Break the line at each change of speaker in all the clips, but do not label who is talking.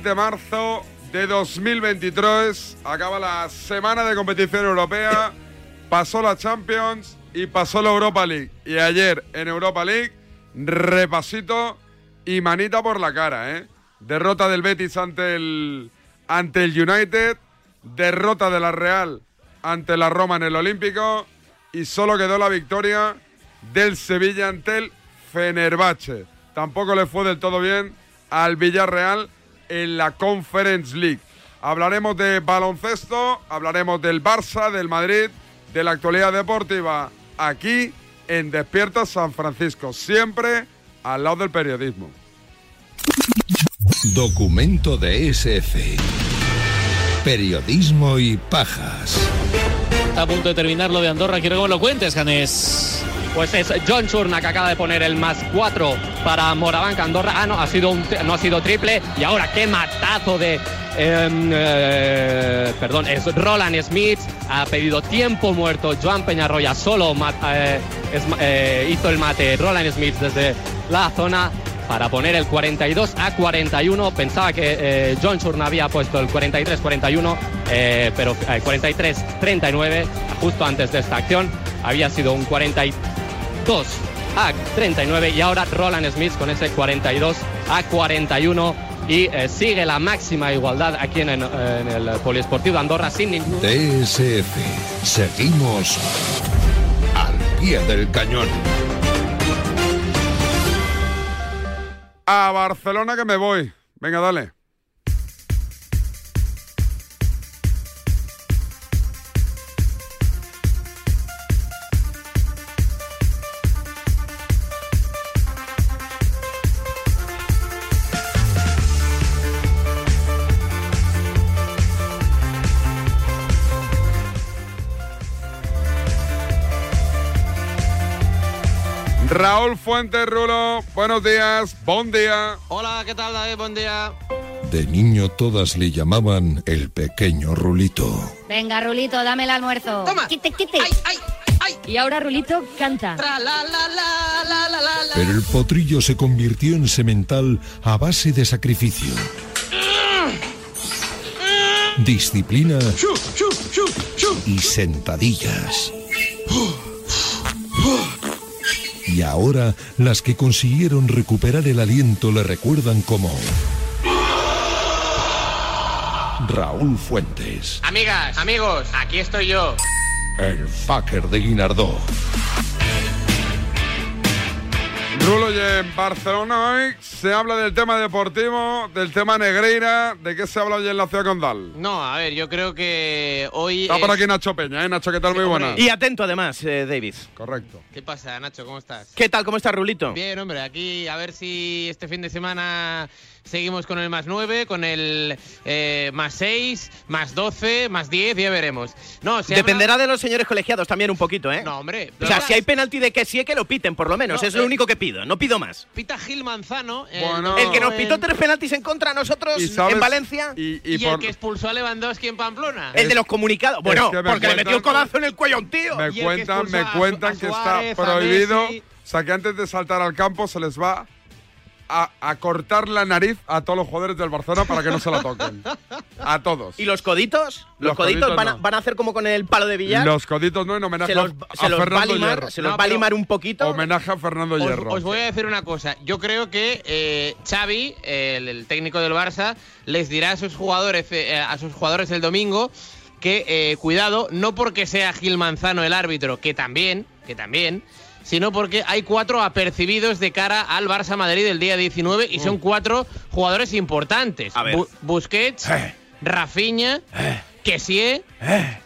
10 de marzo de 2023. Acaba la semana de competición europea. Pasó la Champions y pasó la Europa League. Y ayer en Europa League, repasito y manita por la cara, ¿eh? Derrota del Betis ante el, ante el United. Derrota de la Real ante la Roma en el Olímpico. Y solo quedó la victoria del Sevilla ante el Fenerbahce. Tampoco le fue del todo bien al Villarreal en la Conference League. Hablaremos de baloncesto, hablaremos del Barça, del Madrid, de la actualidad deportiva aquí en Despierta San Francisco, siempre al lado del periodismo.
Documento de SF. Periodismo y pajas.
Está a punto de terminar lo de Andorra. Quiero que me lo cuentes, Janés.
Pues es John Churna que acaba de poner el más 4 para Morabanca Andorra. Ah, no, ha sido no ha sido triple. Y ahora qué matazo de. em, eh, perdón, es Roland Smith. Ha pedido tiempo muerto. Joan Peñarroya solo eh, eh, hizo el mate. Roland Smith desde la zona para poner el 42 a 41. Pensaba que John Churna había puesto el 43-41, eh, pero eh, 43-39 justo antes de esta acción. Había sido un 42 a 39 y ahora Roland Smith con ese 42 a 41 y eh, sigue la máxima igualdad aquí en, en el Poliesportivo de Andorra sin ningún...
DSF. Seguimos al pie del cañón.
A Barcelona que me voy. Venga, dale. Raúl Fuentes Rulo, buenos días, buen día.
Hola, ¿qué tal, David? Buen día.
De niño todas le llamaban el pequeño Rulito.
Venga, Rulito, dame el almuerzo.
Toma.
Quite, quite.
¡Ay, ay, ay!
Y ahora Rulito canta.
Tra, la, la, la.
Pero el potrillo se convirtió en semental a base de sacrificio. Disciplina y sentadillas. Y ahora las que consiguieron recuperar el aliento le recuerdan como Raúl Fuentes,
Amigas, amigos, aquí estoy yo.
el fucker de Guinardó.
Rulo y en Barcelona hoy se habla del tema deportivo, del tema Negreira, ¿de qué se habla hoy en la ciudad condal?
No, a ver, yo creo que hoy.
Está por aquí Nacho Peña, ¿eh? Nacho, ¿qué tal? Muy buena.
Y atento además, eh, David.
Correcto.
¿Qué pasa, Nacho? ¿Cómo estás?
¿Qué tal? ¿Cómo está Rulito?
Bien, hombre, aquí a ver si este fin de semana seguimos con el más 9, con el eh, más 6, más 12, más 10, ya veremos. No, se
Dependerá
habla-
de los señores colegiados también un poquito, ¿eh?
No, hombre.
O sea, si hay penalti de que sí, que lo piten, por lo menos.
No,
es lo
eh,
único que pido. No pido más.
Pita Gil Manzano. el
Bueno.
El que nos pitó tres penaltis en contra a nosotros
¿Y sabes-
en Valencia.
Y,
Y,
y
el que expulsó a Lewandowski en Pamplona.
El de los comunicados. Bueno,
que
porque le metió el codazo en el cuello a un tío.
me cuentan, me cuentan
a
que
Suárez,
está prohibido. O sea, que antes de saltar al campo se les va a, a cortar la nariz a todos los jugadores del Barcelona para que no se la toquen. A todos.
¿Y los coditos? Los,
Los
coditos,
coditos
van, a,
no.
van a hacer como con el palo de billar.
Los coditos no en homenaje
se los,
a,
se
a
los a
Fernando
limar,
Hierro.
se los
No,
va a limar un poquito.
Homenaje a Fernando
Os,
Hierro.
os voy a decir una cosa. Yo creo que eh, Xavi, el, el técnico del Barça, les dirá a sus jugadores, eh, a sus jugadores el domingo que eh, cuidado, no porque sea Gil Manzano el árbitro, que también, que también, sino porque hay cuatro apercibidos de cara al Barça Madrid el día 19 y son cuatro jugadores importantes.
A ver.
Bu- Busquets, Rafinha, Kessie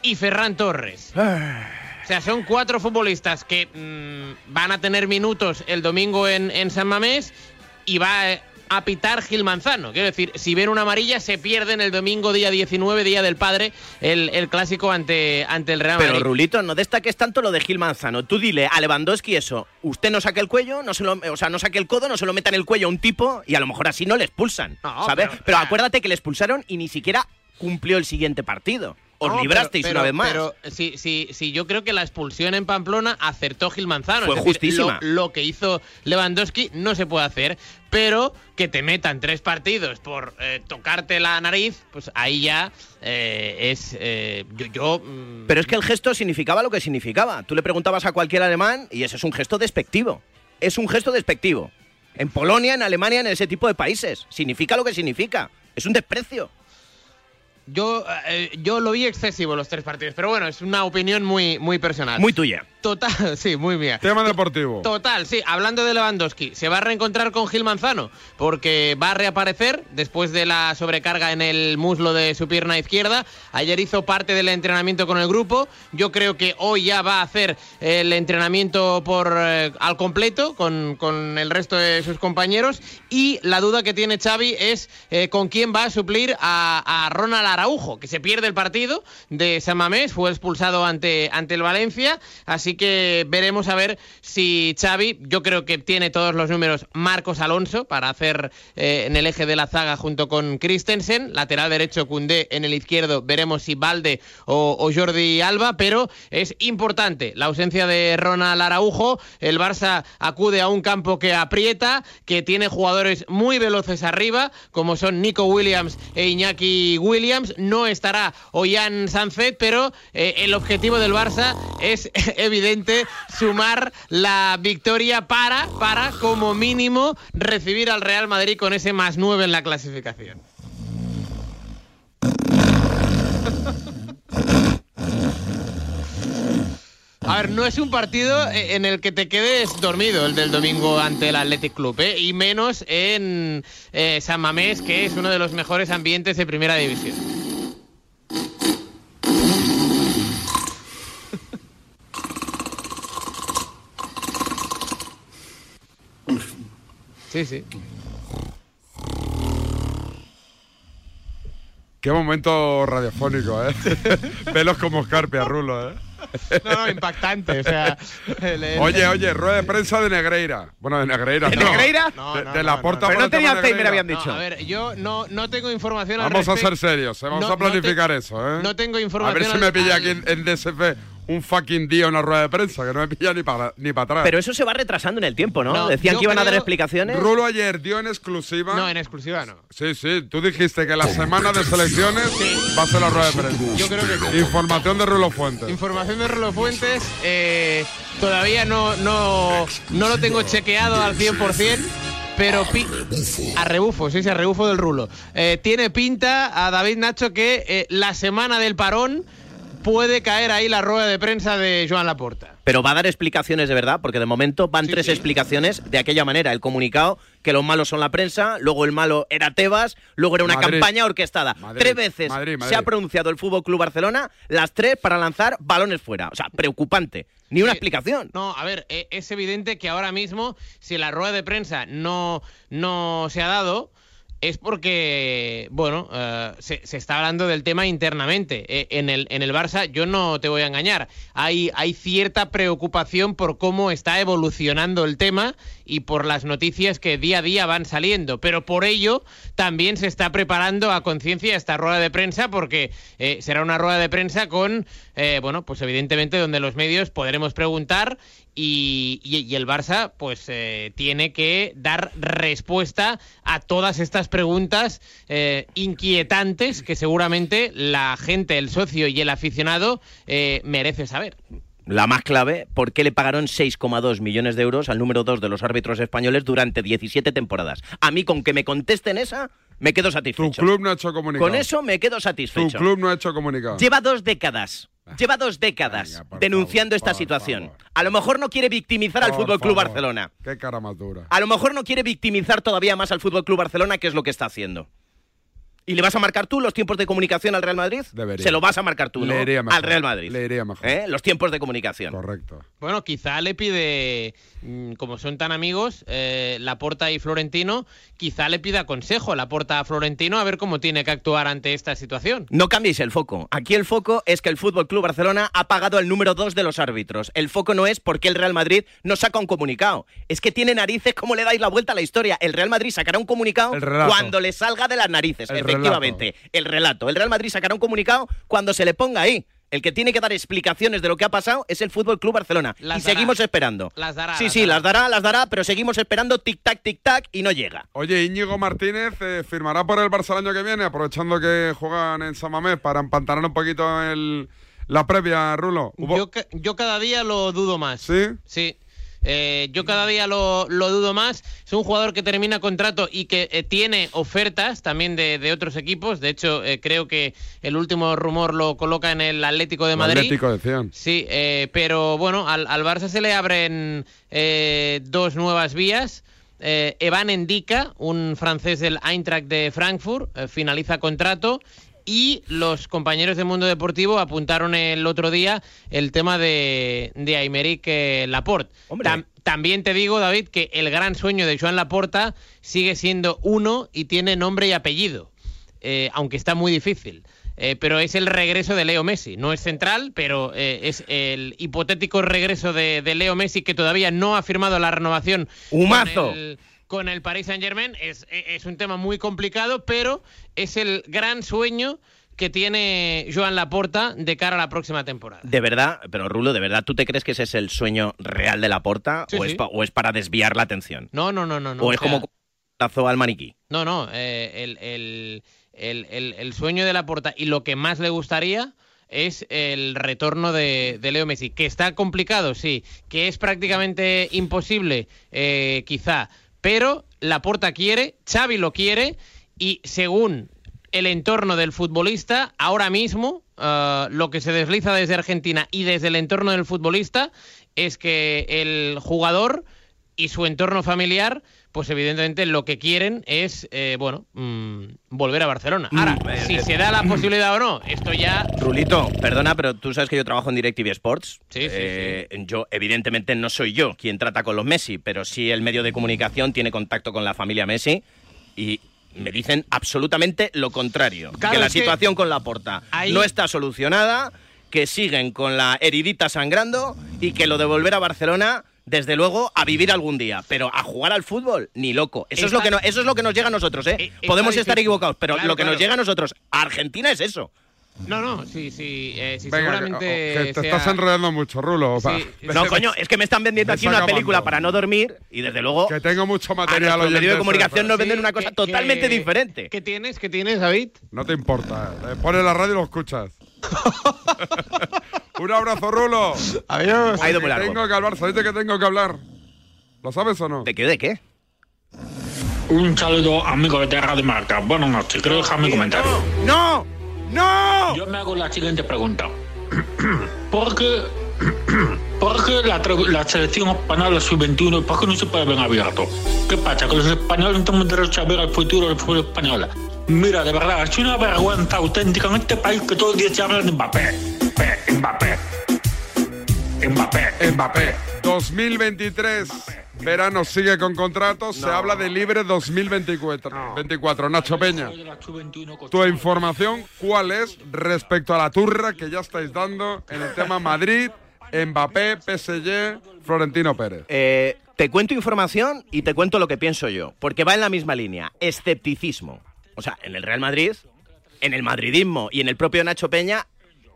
y Ferran Torres. O sea, son cuatro futbolistas que mm, van a tener minutos el domingo en, en San Mamés y va eh, a pitar Gil Manzano. Quiero decir, si ven una amarilla, se pierden el domingo día 19, Día del Padre, el, el clásico ante, ante el Real
Pero
Madrid.
Rulito, no destaques tanto lo de Gil Manzano. Tú dile a Lewandowski eso. Usted no saque el cuello, no se lo, o sea, no saque el codo, no se lo meta en el cuello a un tipo y a lo mejor así no le expulsan.
No,
¿Sabes?
pero-
Pero, acuérdate que le expulsaron y ni siquiera cumplió el siguiente partido. Os
No,
librasteis
pero-
una vez más.
Pero sí, sí, sí, yo creo que la expulsión en Pamplona acertó Gil Manzano.
Fue
Es decir,
justísima.
Lo, lo que hizo Lewandowski no se puede hacer, pero que te metan tres partidos por eh, tocarte la nariz, pues ahí ya eh, es. eh, yo. yo, mm,
Pero es que el gesto significaba lo que significaba. Tú le preguntabas a cualquier alemán y ese es un gesto despectivo. Es un gesto despectivo. En Polonia, en Alemania, en ese tipo de países. Significa lo que significa. Es un desprecio.
Yo, eh, yo lo vi excesivo los tres partidos, pero bueno, es una opinión muy, muy personal.
Muy tuya.
Total, sí, muy mía.
Tema deportivo.
Total, sí, hablando de Lewandowski, se va a reencontrar con Gil Manzano porque va a reaparecer después de la sobrecarga en el muslo de su pierna izquierda. Ayer hizo parte del entrenamiento con el grupo. Yo creo que hoy ya va a hacer el entrenamiento por eh, al completo con, con el resto de sus compañeros. Y la duda que tiene Xavi es eh, con quién va a suplir a, a Ronald Araujo, que se pierde el partido de San Mamés, fue expulsado ante, ante el Valencia. Así que veremos a ver si Xavi, yo creo que tiene todos los números Marcos Alonso para hacer eh, en el eje de la zaga junto con Christensen, lateral derecho Cundé, en el izquierdo veremos si Valde o, o Jordi Alba, pero es importante la ausencia de Ronald Araujo, el Barça acude a un campo que aprieta, que tiene jugadores muy veloces arriba, como son Nico Williams e Iñaki Williams, no estará Ollán Sanzet, pero eh, el objetivo del Barça es evidente sumar la victoria para, para como mínimo recibir al Real Madrid con ese más 9 en la clasificación. A ver, no es un partido eh, en el que te quedes dormido el del domingo ante el Athletic Club, ¿eh? y menos en eh, San Mamés, que es uno de los mejores ambientes de primera división. Sí, sí.
Qué momento radiofónico, ¿eh? Pelos como escarpia, Rulo, ¿eh?
No, no, impactante. O sea, el- el-
Oye, oye, rueda de prensa de Negreira. Bueno, de Negreira.
¿De
no.
Negreira?
No,
De,
no,
de la porta
Pero no tenía Alzheimer, habían dicho.
a ver, yo no, no tengo información al
Vamos a ser serios, ¿eh? vamos a planificar
te-
eso, ¿eh?
no tengo
A
información
ver si
al-
me pilla aquí en, en DSF un fucking día una rueda de prensa, que no me pilla ni para ni para atrás.
Pero eso se va retrasando en el tiempo, ¿no?
No,
Decían que iban a dar explicaciones.
Rulo ayer dio en exclusiva.
No, en exclusiva no.
Sí, sí, tú dijiste que la semana de selecciones va a ser la rueda de prensa.
Yo creo que sí.
Información de Rulo Fuentes.
Información de Rolo Fuentes, eh, todavía no, no, no lo tengo chequeado al 100%, pero pi- a rebufo, sí, sí, a rebufo del rulo. Eh, tiene pinta a David Nacho que eh, la semana del parón puede caer ahí la rueda de prensa de Joan Laporta.
Pero va a dar explicaciones de verdad, porque de momento van tres explicaciones de aquella manera. El comunicado, que los malos son la prensa, luego el malo era Tebas, luego era una
Madrid.
campaña orquestada.
Madrid,
tres veces
Madrid,
se ha pronunciado el Fútbol Club Barcelona, las tres para lanzar balones fuera. O sea, preocupante. Ni una
Sí.
explicación.
No, a ver, e- es evidente que ahora mismo, si la rueda de prensa no, no se ha dado, es porque, bueno, se, se está hablando del tema internamente. Eh, en, el, en el Barça, yo no te voy a engañar, hay, hay cierta preocupación por cómo está evolucionando el tema y por las noticias que día a día van saliendo. Pero por ello también se está preparando a conciencia esta rueda de prensa porque eh, será una rueda de prensa con, eh, bueno, pues evidentemente donde los medios podremos preguntar y, y- y el Barça pues eh, tiene que dar respuesta a todas estas preguntas eh, inquietantes que seguramente la gente, el socio y el aficionado eh, merece saber.
La más clave, ¿por qué le pagaron 6,2 millones de euros al número 2 de los árbitros españoles durante 17 temporadas? A mí con que me contesten esa, me quedo
Tu
satisfecho.
club no ha hecho comunicado.
Con eso me quedo
Tu
satisfecho.
club no ha hecho comunicado.
Lleva dos décadas. Lleva dos décadas
Venga,
denunciando
favor,
esta situación.
favor.
A lo mejor no quiere victimizar al Fútbol Club. Barcelona.
Qué cara más dura.
A lo mejor no quiere victimizar todavía más al Fútbol Club Barcelona, que es lo que está haciendo. ¿Y le vas a marcar tú los tiempos de comunicación al Real Madrid?
Debería.
Se lo vas a marcar tú, ¿no?
Le iría mejor.
Al Real Madrid.
Le iría mejor.
¿Eh? Los tiempos de comunicación.
Correcto.
Bueno, quizá le pide, mm, como son tan amigos, eh, Laporta y Florentino, quizá le pida consejo Laporta a Florentino a ver cómo tiene que actuar ante esta situación.
No cambiéis el foco. Aquí el foco es que el Fútbol Club Barcelona ha pagado el número 2 de los árbitros. El foco no es por qué el Real Madrid no saca un comunicado. Es que tiene narices, ¿cómo le dais la vuelta a la historia? El Real Madrid sacará un comunicado cuando le salga de las narices,
El
efectivamente. El relato. El Real Madrid sacará un comunicado cuando se le ponga ahí. El que tiene que dar explicaciones de lo que ha pasado es el Fútbol Club Barcelona.
Las
y
dará.
seguimos esperando.
Las dará,
Sí,
las
sí,
dará.
las dará, las dará, pero seguimos esperando tic-tac, tic-tac y no llega.
Oye, Íñigo Martínez eh, firmará por el Barça el año que viene, aprovechando que juegan en San Mamés para empantanar un poquito el, la previa, Rulo. ¿Hubo-
Yo, ca- yo cada día lo dudo más.
¿Sí?
Sí. Eh, yo cada día lo, lo dudo más. Es un jugador que termina contrato y que eh, tiene ofertas también de, de otros equipos. De hecho, eh, creo que el último rumor lo coloca en el Atlético de Madrid.
Atlético decían.
Sí, pero bueno, al, al Barça se le abren dos nuevas vías. Evan Endika, un francés del Eintracht de Frankfurt, finaliza contrato. Y los compañeros de Mundo Deportivo apuntaron el otro día el tema de, de Aymeric eh, Laporte. Tam- también te digo, David, que el gran sueño de Joan Laporta sigue siendo uno y tiene nombre y apellido, eh, aunque está muy difícil. Eh, pero es el regreso de Leo Messi. No es central, pero eh, es el hipotético regreso de, de Leo Messi que todavía no ha firmado la renovación
¡Humazo!
con el, con el Paris Saint Germain. Es, es un tema muy complicado, pero es el gran sueño que tiene Joan Laporta de cara a la próxima temporada.
De verdad, pero Rulo, ¿de verdad tú te crees que ese es el sueño real de la porta
Sí,
o,
sí.
Es pa- o es para desviar la atención?
No, no, no, no. no
¿O es
sea,
como tazo al maniquí?
No, no. eh, el, el- el- el- el sueño de la porta y lo que más le gustaría es el retorno de, de Leo Messi. Que está complicado, sí. Que es prácticamente imposible, eh, quizá. Pero la porta quiere, Xavi lo quiere y según el entorno del futbolista, ahora mismo eh, lo que se desliza desde Argentina y desde el entorno del futbolista es que el jugador y su entorno familiar, pues evidentemente lo que quieren es, eh, bueno, mm, volver a Barcelona. Ahora,
Mm, eh,
si
eh,
se da la posibilidad o no, esto ya...
Rulito, perdona, pero tú sabes que yo trabajo en DirecTV Sports.
Sí, sí,
Eh, Yo, evidentemente, no soy yo quien trata con los Messi, pero sí el medio de comunicación tiene contacto con la familia Messi y me dicen absolutamente lo contrario.
Claro,
que la
que
situación con la porta
ahí-
no está solucionada, que siguen con la heridita sangrando y que lo de volver a Barcelona. Desde luego, a vivir algún día, pero a jugar al fútbol, ni loco. Eso, es, lo que no- eso es lo que nos llega a nosotros, ¿eh?
Eh,
Podemos estar equivocados, pero
Claro,
lo que
claro.
nos llega a nosotros, a Argentina, es eso.
No, no, sí, sí, eh, sí,
Venga, que,
seguramente
que te
sea-
estás enredando mucho, Rulo.
Sí,
No, coño, es que me están vendiendo
Me
aquí una película para no dormir y desde luego
Que tengo mucho
a
material.
nuestro medio de
oyentes,
comunicación nos venden
Sí,
una cosa
que-
totalmente
que-
diferente.
¿Qué tienes? ¿Qué tienes, David?
No te importa. eh. Pones la radio y lo escuchas. Un abrazo, Rulo.
Adiós.
Ha ido muy
Que
largo.
Tengo que hablar. ¿Sabéis de qué tengo que hablar? ¿Lo sabes o no?
¿De qué? ¿De qué?
Un saludo, amigos de Radio Marca. Buenas noches. Quiero dejar mi comentario.
¡No! ¡No!
Yo me hago la siguiente pregunta. ¿Por qué, ¿Por que la, la selección española sub-21, ¿por qué no se puede ver abierto? ¿Qué pasa? Que los españoles no tenemos derecho a ver el futuro del fútbol español. Mira, de verdad, es una vergüenza auténtica en este país que todos los días se hablan de Mbappé. Mbappé, Mbappé. Mbappé.
Mbappé. 2023. Verano sigue con contratos. Se habla de libre 2024. 24. Nacho Peña. Tu información, ¿cuál es respecto a la turra que ya estáis dando en el tema Madrid, Mbappé, PSG, Florentino Pérez?
Eh, te cuento información y te cuento lo que pienso yo, porque va en la misma línea. Escepticismo. O sea, en el Real Madrid, en el madridismo y en el propio Nacho Peña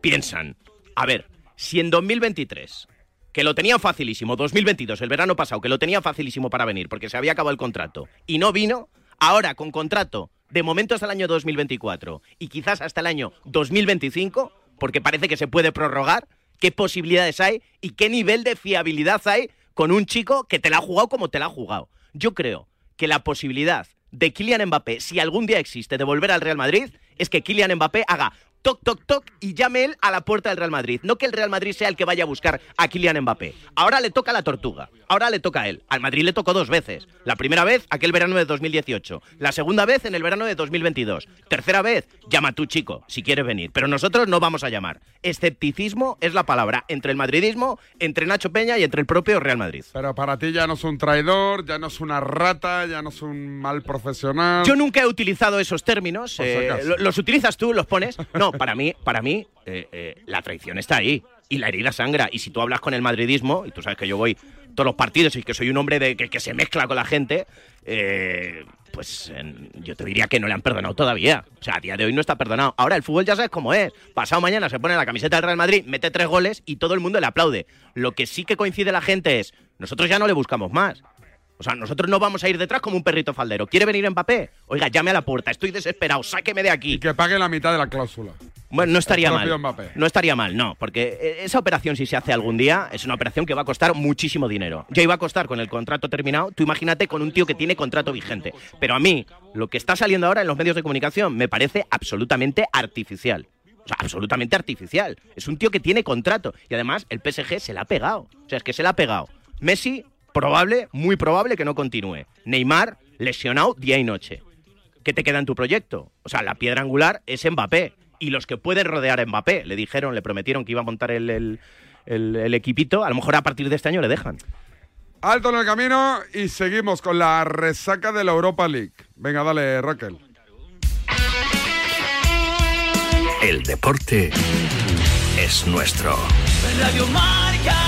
piensan, a ver, si en 2023, que lo tenían facilísimo, 2022, el verano pasado, que lo tenía facilísimo para venir porque se había acabado el contrato y no vino, ahora con contrato de momento hasta el año 2024 y quizás hasta el año 2025, porque parece que se puede prorrogar, qué posibilidades hay y qué nivel de fiabilidad hay con un chico que te la ha jugado como te la ha jugado. Yo creo que la posibilidad de Kylian Mbappé, si algún día existe, de volver al Real Madrid, es que Kylian Mbappé haga toc, toc, toc y llame él a la puerta del Real Madrid. No que el Real Madrid sea el que vaya a buscar a Kylian Mbappé. Ahora le toca a la tortuga. Ahora le toca a él. Al Madrid le tocó dos veces. La primera vez, aquel verano de 2018. La segunda vez, en el verano de 2022. Tercera vez, llama tú, chico, si quieres venir. Pero nosotros no vamos a llamar. Escepticismo es la palabra entre el madridismo, entre Nacho Peña y entre el propio Real Madrid.
Pero para ti ya no es un traidor, ya no es una rata, ya no es un mal profesional.
Yo nunca he utilizado esos términos. Eh, los utilizas tú, los pones. No, para mí, para mí, eh, eh, la traición está ahí. Y la herida sangra. Y si tú hablas con el madridismo, y tú sabes que yo voy todos los partidos y que soy un hombre de, que, se mezcla con la gente, eh, pues yo te diría que no le han perdonado todavía. O sea, a día de hoy no está perdonado. Ahora el fútbol ya sabes cómo es. Pasado mañana se pone la camiseta del Real Madrid, mete tres goles y todo el mundo le aplaude. Lo que sí que coincide la gente es, nosotros ya no le buscamos más. O sea, nosotros no vamos a ir detrás como un perrito faldero. ¿Quiere venir Mbappé? Oiga, llame a la puerta, estoy desesperado, sáqueme de aquí.
Y que pague la mitad de la cláusula.
Bueno, no estaría mal.
Mbappé.
No estaría mal, no, porque eh, esa operación si se hace algún día es una operación que va a costar muchísimo dinero. Ya iba a costar con el contrato terminado, tú imagínate con un tío que tiene contrato vigente. Pero a mí, lo que está saliendo ahora en los medios de comunicación me parece absolutamente artificial. O sea, absolutamente artificial. Es un tío que tiene contrato y además el PSG se la ha pegado. O sea, es que se la ha pegado. Messi, probable, muy probable que no continúe. Neymar, lesionado día y noche. ¿qué te queda en tu proyecto? O sea, la piedra angular es Mbappé. Y los que pueden rodear a Mbappé, le dijeron, le prometieron que iba a montar el, el- el- el equipito, a lo mejor a partir de este año le dejan.
Alto en el camino y seguimos con la resaca de la Europa League. Venga, dale, Raquel.
El deporte es nuestro.
Radio Marca.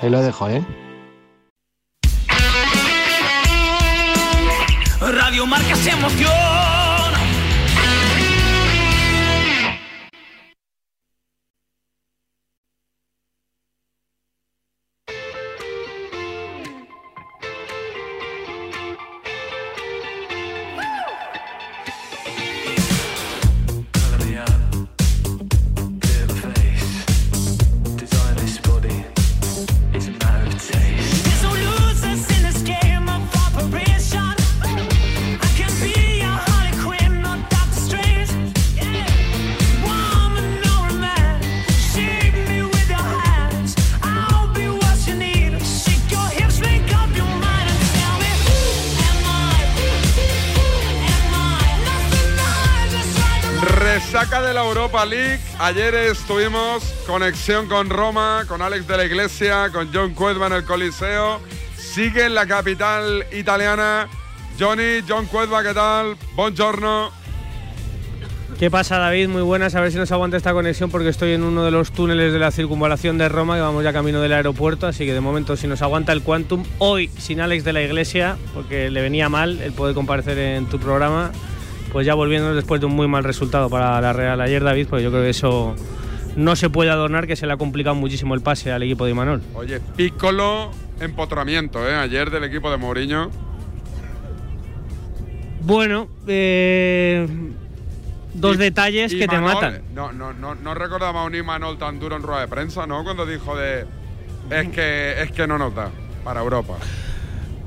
ahí lo dejo, ¿eh?
Radio Marca se emoción.
Ayer estuvimos conexión con Roma, con Alex de la Iglesia, con John Cuedva en el Coliseo. Sigue en la capital italiana. Johnny, John Cuedva, ¿qué tal? Buongiorno.
¿Qué pasa, David? Muy buenas. A ver si nos aguanta esta conexión porque estoy en uno de los túneles de la circunvalación de Roma y vamos ya camino del aeropuerto. Así que de momento, si nos aguanta el Quantum, hoy sin Alex de la Iglesia, porque le venía mal el poder comparecer en tu programa, pues ya volviendo después de un muy mal resultado para la Real ayer, David, pues yo creo que eso no se puede adornar, que se le ha complicado muchísimo el pase al equipo de Imanol.
Oye, Piccolo empotramiento, ¿eh? Ayer del equipo de Mourinho.
Bueno, eh, dos detalles que te matan.
No, no, no, no recordaba a un Imanol tan duro en rueda de prensa, ¿no? Cuando dijo de. Es que, es que no nos da para Europa.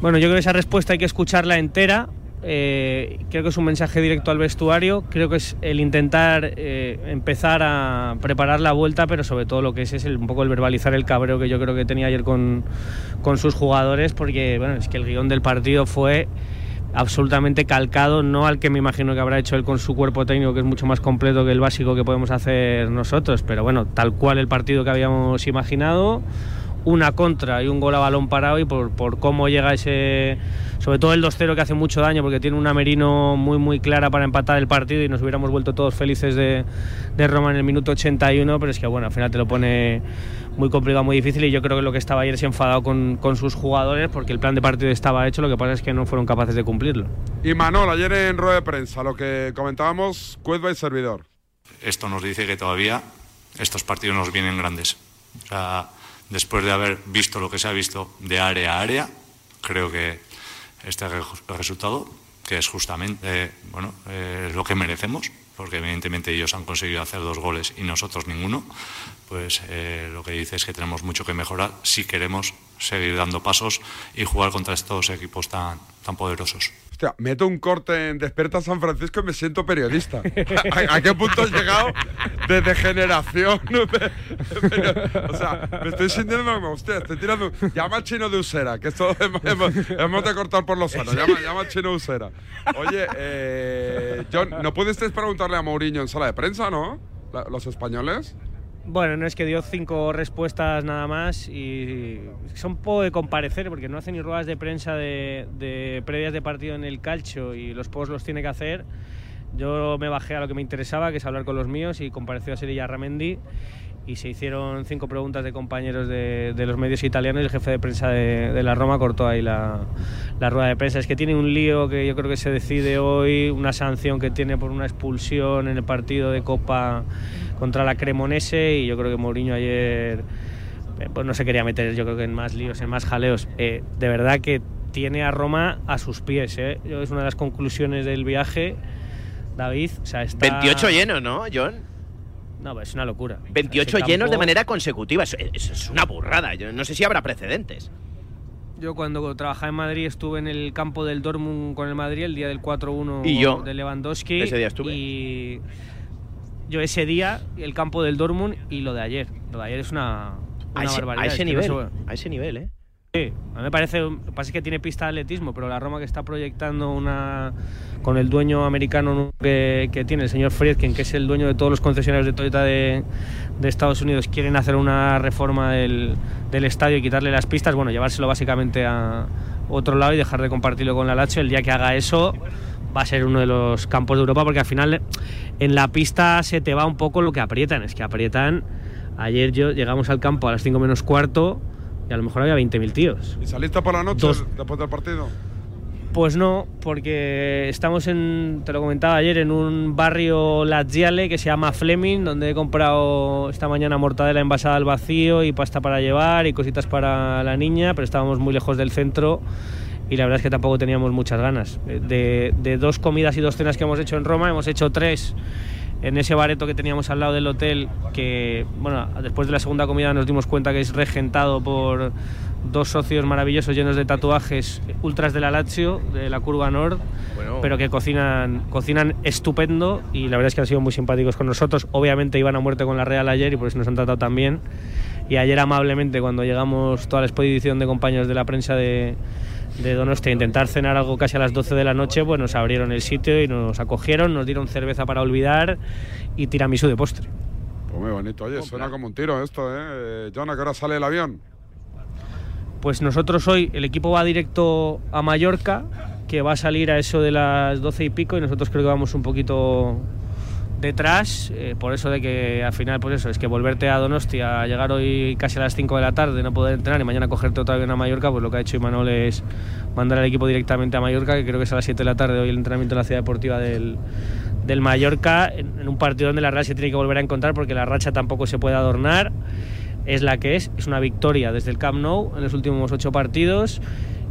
Bueno, yo creo que esa respuesta hay que escucharla entera. Eh, creo que es un mensaje directo al vestuario. Creo que es el intentar eh, empezar a preparar la vuelta, pero sobre todo lo que es es el- un poco el verbalizar el cabreo que yo creo que tenía ayer con, con sus jugadores, porque bueno, es que el guion del partido fue absolutamente calcado, no al que me imagino que habrá hecho él con su cuerpo técnico, que es mucho más completo que el básico que podemos hacer nosotros, pero bueno, tal cual el partido que habíamos imaginado, una contra y un gol a balón parado y por, por cómo llega ese, sobre todo el 2-0 que hace mucho daño porque tiene una Merino muy muy clara para empatar el partido y nos hubiéramos vuelto todos felices de, de Roma en el minuto 81, pero es que bueno, al final te lo pone muy complicado, muy difícil y yo creo que lo que estaba ayer es enfadado con, con sus jugadores porque el plan de partido estaba hecho, lo que pasa es que no fueron capaces de cumplirlo.
Y Manol, ayer en rueda de prensa, lo que comentábamos, Cuedva y servidor.
esto nos dice que todavía estos partidos nos vienen grandes. O sea, después de haber visto lo que se ha visto de área a área, creo que este re- resultado, que es justamente eh, bueno, eh, lo que merecemos, porque evidentemente ellos han conseguido hacer dos goles y nosotros ninguno, pues eh, lo que dice es que tenemos mucho que mejorar si queremos seguir dando pasos y jugar contra estos equipos tan, tan poderosos.
Hostia, meto un corte en Despierta San Francisco y me siento periodista. ¿A, a qué punto has llegado de degeneración? o sea, me estoy sintiendo como usted, estoy tirando. Llama chino de Usera, que esto hemos, hemos- de cortar por los sanos. Llama, llama chino de Usera. Oye, eh, John, ¿no pudisteis preguntarle a Mourinho en sala de prensa, no? Los españoles.
Bueno, no es que dio cinco respuestas nada más y son poco de comparecer porque no hace ni ruedas de prensa de, de previas de partido en el calcio y los posts los tiene que hacer. Yo me bajé a lo que me interesaba, que es hablar con los míos y compareció a Serilla Ramendi y se hicieron cinco preguntas de compañeros de, de los medios italianos y el jefe de prensa de, de la Roma cortó ahí la, la rueda de prensa. Es que tiene un lío que yo creo que se decide hoy, una sanción que tiene por una expulsión en el partido de Copa contra la Cremonese y yo creo que Mourinho ayer eh, pues no se quería meter yo creo que en más líos, en más jaleos. Eh, de verdad que tiene a Roma a sus pies. ¿eh? Es una de las conclusiones del viaje. David, o sea, está...
28 llenos, ¿no, John?
No, es una locura.
28
Ese
llenos de manera consecutiva. Eso es una burrada. Yo no sé si habrá precedentes.
Yo cuando trabajaba en Madrid estuve en el campo del Dortmund con el Madrid el día del 4-1
Y yo.
de Lewandowski.
Ese día estuve.
Y yo ese día, el campo del Dortmund y lo de ayer. Lo de ayer es una,
A
una
ese,
barbaridad.
a ese
Es que no
nivel.
se-
A ese nivel, ¿eh?
Sí, me parece, que pasa es que tiene pista de atletismo, pero la Roma que está proyectando una con el dueño americano que, tiene, el señor Friedkin, que es el dueño de todos los concesionarios de Toyota de, Estados Unidos, quieren hacer una reforma del, del estadio y quitarle las pistas, bueno, llevárselo básicamente a otro lado y dejar de compartirlo con la Lazio. El día que haga eso va a ser uno de los campos de Europa, porque al final en la pista se te va un poco lo que aprietan, es que aprietan. Ayer yo llegamos al campo a las 5 menos cuarto y a lo mejor había 20.000 tíos.
¿Y saliste por la noche
Dos.
después del partido?
Pues no, porque estamos en, te lo comentaba ayer, en un barrio laziale que se llama Fleming, donde he comprado esta mañana mortadela envasada al vacío y pasta para llevar y cositas para la niña, pero estábamos muy lejos del centro y la verdad es que tampoco teníamos muchas ganas. De, de dos comidas y dos cenas que hemos hecho en Roma, hemos hecho tres en ese bareto que teníamos al lado del hotel, que bueno, después de la segunda comida nos dimos cuenta que es regentado por dos socios maravillosos llenos de tatuajes ultras de la Lazio, de la curva Nord,
Bueno.
pero que cocinan, cocinan estupendo y la verdad es que han sido muy simpáticos con nosotros. Obviamente iban a muerte con la Real ayer y por eso nos han tratado tan bien. Y ayer amablemente cuando llegamos toda la expedición de compañeros de la prensa de, de Donostia, intentar cenar algo casi a las 12 de la noche, pues nos abrieron el sitio y nos acogieron, nos dieron cerveza para olvidar y tiramisú de postre.
Pues muy bonito. Oye, suena como un tiro esto, ¿eh? eh John, ¿a qué hora sale el avión?
Pues nosotros hoy, el equipo va directo a Mallorca, que va a salir a eso de las 12 y pico, y nosotros creo que vamos un poquito detrás, eh, por eso de que al final, pues eso, es que volverte a Donostia, llegar hoy casi a las 5 de la tarde, no poder entrenar y mañana cogerte otra vez a Mallorca, pues lo que ha hecho Imanol es mandar al equipo directamente a Mallorca, que creo que es a las 7 de la tarde hoy el entrenamiento en la ciudad deportiva del, del Mallorca, en, un partido donde la Real se tiene que volver a encontrar porque la racha tampoco se puede adornar, es la que es, es una victoria desde el Camp Nou en los últimos 8 partidos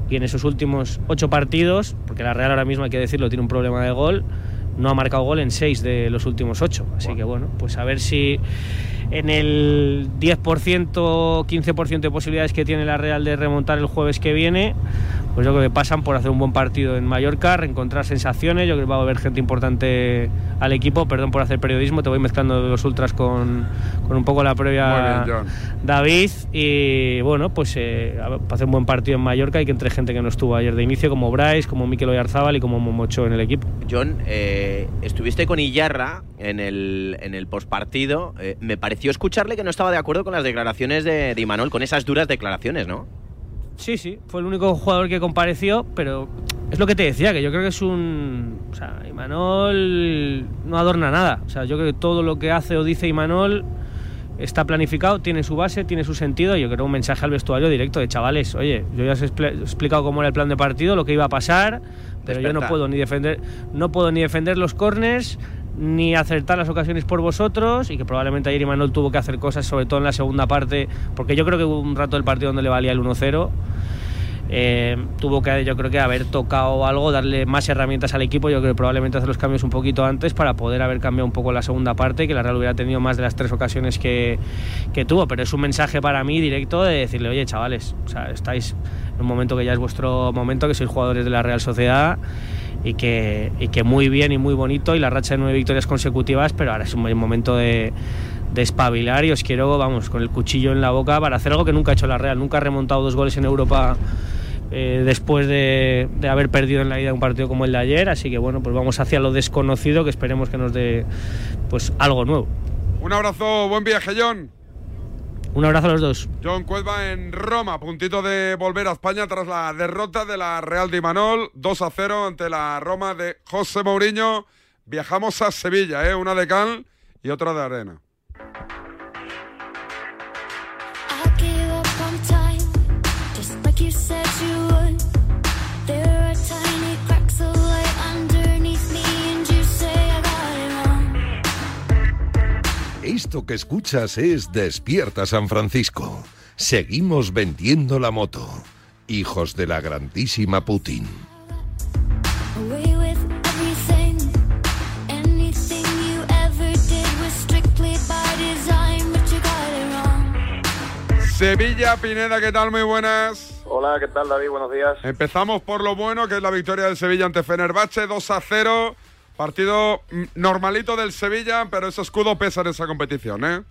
y en esos últimos 8 partidos, porque la Real ahora mismo hay que decirlo, tiene un problema de gol, no ha marcado gol en 6 de los últimos 8. Así que bueno, pues a ver si en el 10%, 15% de posibilidades que tiene la Real de remontar el jueves que viene, pues yo creo que pasan por hacer un buen partido en Mallorca, reencontrar sensaciones, yo creo que va a haber gente importante al equipo, perdón por hacer periodismo, te voy mezclando los ultras con, con un poco la previa David. Y bueno, pues eh, para hacer un buen partido en Mallorca hay que entre gente que no estuvo ayer de inicio, como Bryce, como Mikel Oyarzábal y como Momocho en el equipo.
John, eh, estuviste con Iyarra en el, en el postpartido, eh, me pareció escucharle que no estaba de acuerdo con las declaraciones de, de Imanol, con esas duras declaraciones, ¿no?
Sí, sí, fue el único jugador que compareció, pero es lo que te decía, que yo creo que es un... O sea, Imanol no adorna nada. O sea, yo creo que todo lo que hace o dice Imanol está planificado, tiene su base, tiene su sentido. Yo creo un mensaje al vestuario directo de chavales, oye, yo ya os he explicado cómo era el plan de partido, lo que iba a pasar, pero yo no puedo ni defender, no puedo ni defender los corners, ni acertar las ocasiones por vosotros y que probablemente ayer Imanol tuvo que hacer cosas, sobre todo en la segunda parte, porque yo creo que hubo un rato del partido donde le valía el 1-0. Eh, tuvo que, yo creo que haber tocado algo, darle más herramientas al equipo. Yo creo que probablemente hacer los cambios un poquito antes para poder haber cambiado un poco la segunda parte, que la Real hubiera tenido más de las tres ocasiones que, que tuvo. Pero es un mensaje para mí directo de decirle, oye, chavales, estáis en un momento que ya es vuestro momento, que sois jugadores de la Real Sociedad y que, y que muy bien y muy bonito y la racha de nueve victorias consecutivas, pero ahora es un momento de, de espabilar y os quiero, vamos, con el cuchillo en la boca para hacer algo que nunca ha hecho la Real. Nunca ha remontado dos goles en Europa eh, después de, de, haber perdido en la ida un partido como el de ayer. Así que bueno, pues vamos hacia lo desconocido que esperemos que nos dé pues algo nuevo.
Un abrazo, buen viaje, John.
Un abrazo a los dos.
John Cuelva en Roma, puntito de volver a España tras la derrota de la Real de Imanol, 2 a 0 ante la Roma de José Mourinho. Viajamos a Sevilla, ¿eh? una de cal y otra de arena.
Esto que escuchas es Despierta San Francisco. Seguimos vendiendo la moto. Hijos de la grandísima Putin.
Sevilla, Pineda, ¿qué tal? Muy buenas.
Hola, ¿qué tal David? Buenos días.
Empezamos por lo bueno, que es la victoria del Sevilla ante Fenerbahce, 2 a 0. Partido normalito del Sevilla, pero ese escudo pesa en esa competición, ¿eh?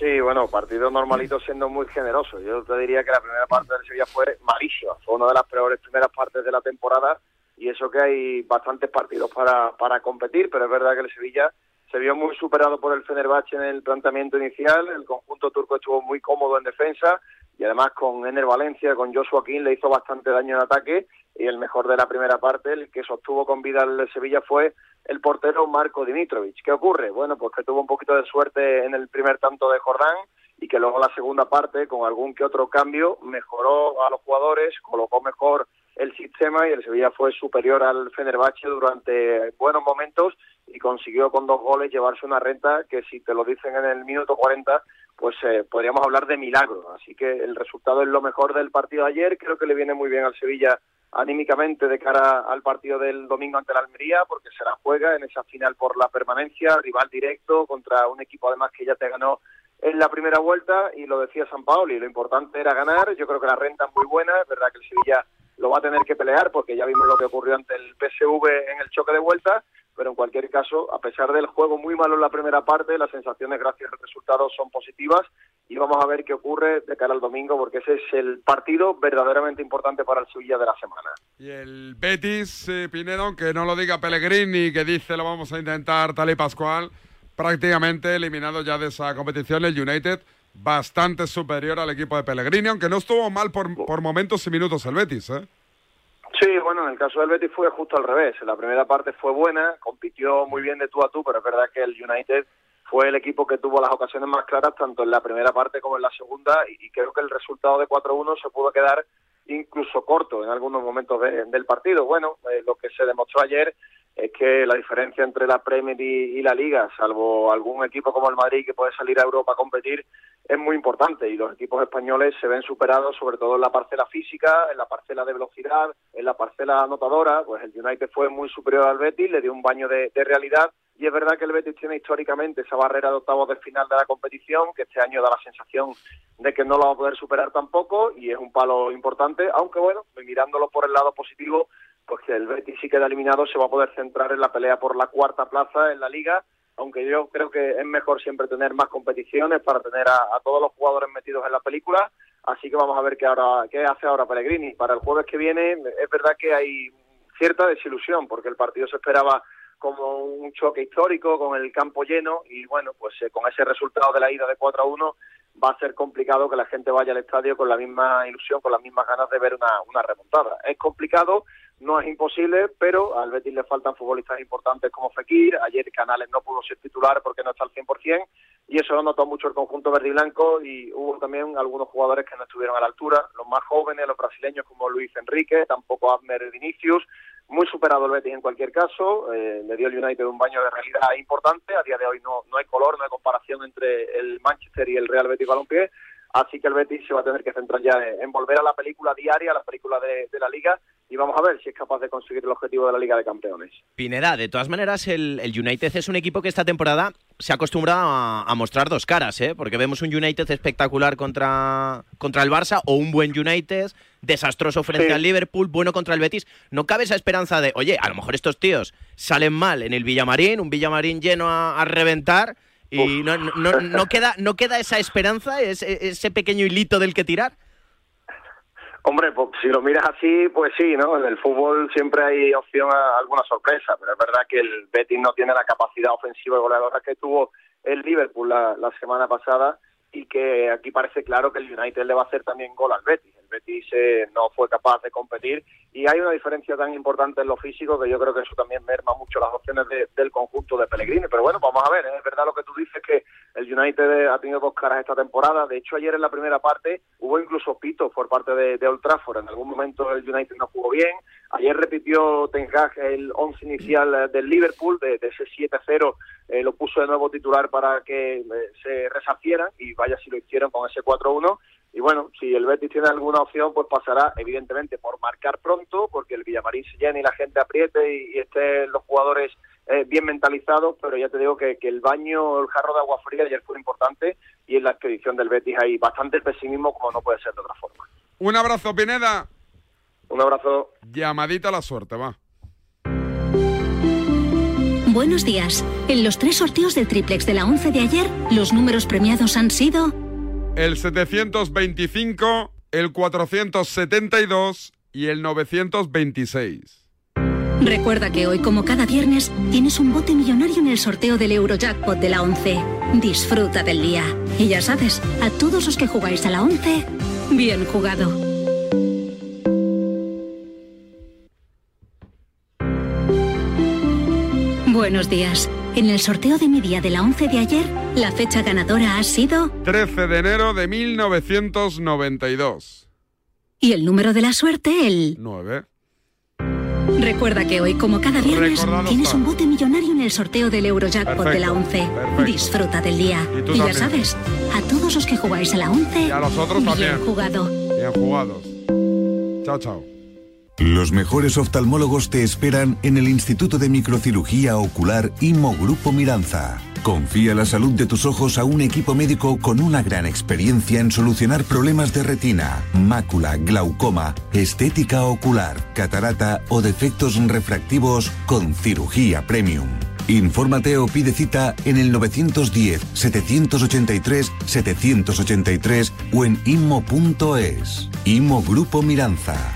Sí, bueno, partido normalito siendo muy generoso. Yo te diría que la primera parte del Sevilla fue malísima. Fue una de las peores primeras partes de la temporada y eso que hay bastantes partidos para, para competir, pero es verdad que el Sevilla se vio muy superado por el Fenerbahce en el planteamiento inicial. El conjunto turco estuvo muy cómodo en defensa y además con Ener Valencia, con Joshua King le hizo bastante daño en ataque y el mejor de la primera parte, el que sostuvo con vida el Sevilla fue el portero Marco Dimitrovic. ¿Qué ocurre? Bueno, pues que tuvo un poquito de suerte en el primer tanto de Jordán y que luego la segunda parte, con algún que otro cambio, mejoró a los jugadores, colocó mejor el sistema y el Sevilla fue superior al Fenerbahce durante buenos momentos y consiguió con dos goles llevarse una renta que si te lo dicen en el minuto 40 pues eh, podríamos hablar de milagro. Así que el resultado es lo mejor del partido de ayer. Creo que le viene muy bien al Sevilla anímicamente de cara al partido del domingo ante la Almería, porque se la juega en esa final por la permanencia, rival directo contra un equipo además que ya te ganó en la primera vuelta y lo decía San Paolo y lo importante era ganar. Yo creo que la renta es muy buena, es verdad que el Sevilla lo va a tener que pelear porque ya vimos lo que ocurrió ante el PSV en el choque de vuelta, pero en cualquier caso, a pesar del juego muy malo en la primera parte, las sensaciones gracias al resultado son positivas y vamos a ver qué ocurre de cara al domingo, porque ese es el partido verdaderamente importante para el Sevilla de la semana.
Y el Betis, eh, Pinedo, aunque no lo diga Pellegrini, que dice lo vamos a intentar tal y Pascual, prácticamente eliminado ya de esa competición el United, bastante superior al equipo de Pellegrini, aunque no estuvo mal por, por momentos y minutos el Betis, ¿eh?
Sí, bueno, en el caso del Betis fue justo al revés. La primera parte fue buena, compitió muy bien de tú a tú, pero es verdad que el United fue el equipo que tuvo las ocasiones más claras tanto en la primera parte como en la segunda y creo que el resultado de 4-1 se pudo quedar incluso corto en algunos momentos del partido. Bueno, eh, lo que se demostró ayer es que la diferencia entre la Premier y, la Liga, salvo algún equipo como el Madrid que puede salir a Europa a competir, es muy importante. Y los equipos españoles se ven superados sobre todo en la parcela física, en la parcela de velocidad, en la parcela anotadora, pues el United fue muy superior al Betis, le dio un baño de, realidad. Y es verdad que el Betis tiene históricamente esa barrera de octavos de final de la competición, que este año da la sensación de que no lo va a poder superar tampoco y es un palo importante, aunque bueno, mirándolo por el lado positivo, pues que el Betis sí queda eliminado, se va a poder centrar en la pelea por la cuarta plaza en la liga, aunque yo creo que es mejor siempre tener más competiciones para tener a, todos los jugadores metidos en la película, así que vamos a ver qué, ahora, qué hace ahora Pellegrini. Para el jueves que viene es verdad que hay cierta desilusión, porque el partido se esperaba como un choque histórico con el campo lleno y bueno, pues eh, con ese resultado de la ida de 4 a 1 va a ser complicado que la gente vaya al estadio con la misma ilusión, con las mismas ganas de ver una, una remontada. Es complicado, no es imposible, pero al Betis le faltan futbolistas importantes como Fekir, ayer Canales no pudo ser titular porque no está al 100%, y eso lo notó mucho el conjunto verde y blanco, y hubo también algunos jugadores que no estuvieron a la altura, los más jóvenes, los brasileños como Luis Enrique, tampoco Abner Vinicius, muy superado el Betis en cualquier caso, eh, le dio el United un baño de realidad importante, a día de hoy no, no hay color, no hay comparación entre el Manchester y el Real Betis Balompié, así que el Betis se va a tener que centrar ya en, volver a la película diaria, a la película de, la Liga, y vamos a ver si es capaz de conseguir el objetivo de la Liga de Campeones.
Pineda, de todas maneras, el, United es un equipo que esta temporada se acostumbra a, a, mostrar dos caras, ¿eh? porque vemos un United espectacular contra, contra el Barça o un buen United desastroso frente al Liverpool, bueno contra el Betis. No cabe esa esperanza de, oye, a lo mejor estos tíos salen mal en el Villamarín, un Villamarín lleno a, reventar y no, no, no, queda, no queda esa esperanza, ese, ese pequeño hilito del que tirar.
Hombre, pues si lo miras así, pues sí, ¿no? En el fútbol siempre hay opción a alguna sorpresa, pero es verdad que el Betis no tiene la capacidad ofensiva y goleadora que tuvo el Liverpool la, la semana pasada y que aquí parece claro que el United le va a hacer también gol al Betis. El Betis eh, no fue capaz de competir y hay una diferencia tan importante en lo físico que yo creo que eso también merma mucho las opciones del conjunto de Pellegrini. Pero bueno, vamos a ver, es verdad lo que tú dices que el United ha tenido dos caras esta temporada. De hecho, ayer en la primera parte hubo incluso pitos por parte de, de Old Trafford. En algún momento el United no jugó bien. Ayer repitió Ten Hag el once inicial del Liverpool, de, ese 7-0 eh, lo puso de nuevo titular para que eh, se resarcieran y vaya si lo hicieron con ese 4-1 y bueno, si el Betis tiene alguna opción, pues pasará evidentemente por marcar pronto, porque el Villamarín se llene y la gente apriete y, estén los jugadores eh, bien mentalizados, pero ya te digo que, que, el baño, el jarro de agua fría ayer fue importante y en la expedición del Betis hay bastante pesimismo como no puede ser de otra forma.
Un abrazo, Pineda.
Un abrazo.
Llamadita a la suerte, va.
Buenos días. En los tres sorteos del triplex de la 11 de ayer, los números premiados han sido
el 725, el 472 y el 926.
Recuerda que hoy, como cada viernes, tienes un bote millonario en el sorteo del Eurojackpot de la 11. Disfruta del día. Y ya sabes, a todos los que jugáis a la 11, bien jugado. Buenos días. En el sorteo de mi día de la 11 de ayer, la fecha ganadora ha sido
13 de enero de 1992.
Y el número de la suerte, el
9.
Recuerda que hoy, como cada viernes, tienes un bote millonario en el sorteo del Eurojackpot de la 11. Disfruta del día. Y, ya sabes, a todos los que jugáis a la 11,
y a los otros
bien jugado.
Bien jugados. Chao, chao.
Los mejores oftalmólogos te esperan en el Instituto de Microcirugía Ocular IMO Grupo Miranza. Confía la salud de tus ojos a un equipo médico con una gran experiencia en solucionar problemas de retina, mácula, glaucoma, estética ocular, catarata o defectos refractivos con cirugía premium. Infórmate o pide cita en el 910-783-783 o en inmo.es. Inmo Grupo Miranza.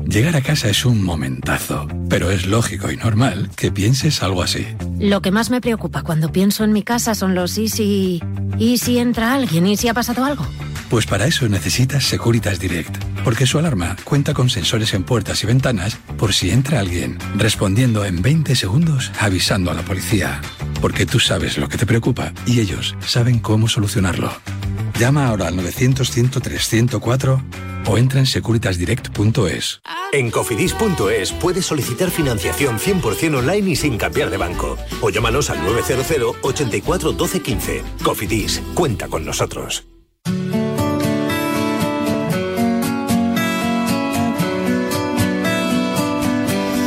Llegar a casa es un momentazo, pero es lógico y normal que pienses algo así.
Lo que más me preocupa cuando pienso en mi casa son los y si... ¿Y si entra alguien? ¿Y si ha pasado algo?
Pues para eso necesitas Securitas Direct, porque su alarma cuenta con sensores en puertas y ventanas por si entra alguien, respondiendo en 20 segundos avisando a la policía. Porque tú sabes lo que te preocupa y ellos saben cómo solucionarlo. Llama ahora al 900-103-104 o entra en securitasdirect.es.
En cofidis.es puedes solicitar financiación 100% online y sin cambiar de banco. O llámanos al 900 84 12 15. Cofidis, cuenta con nosotros.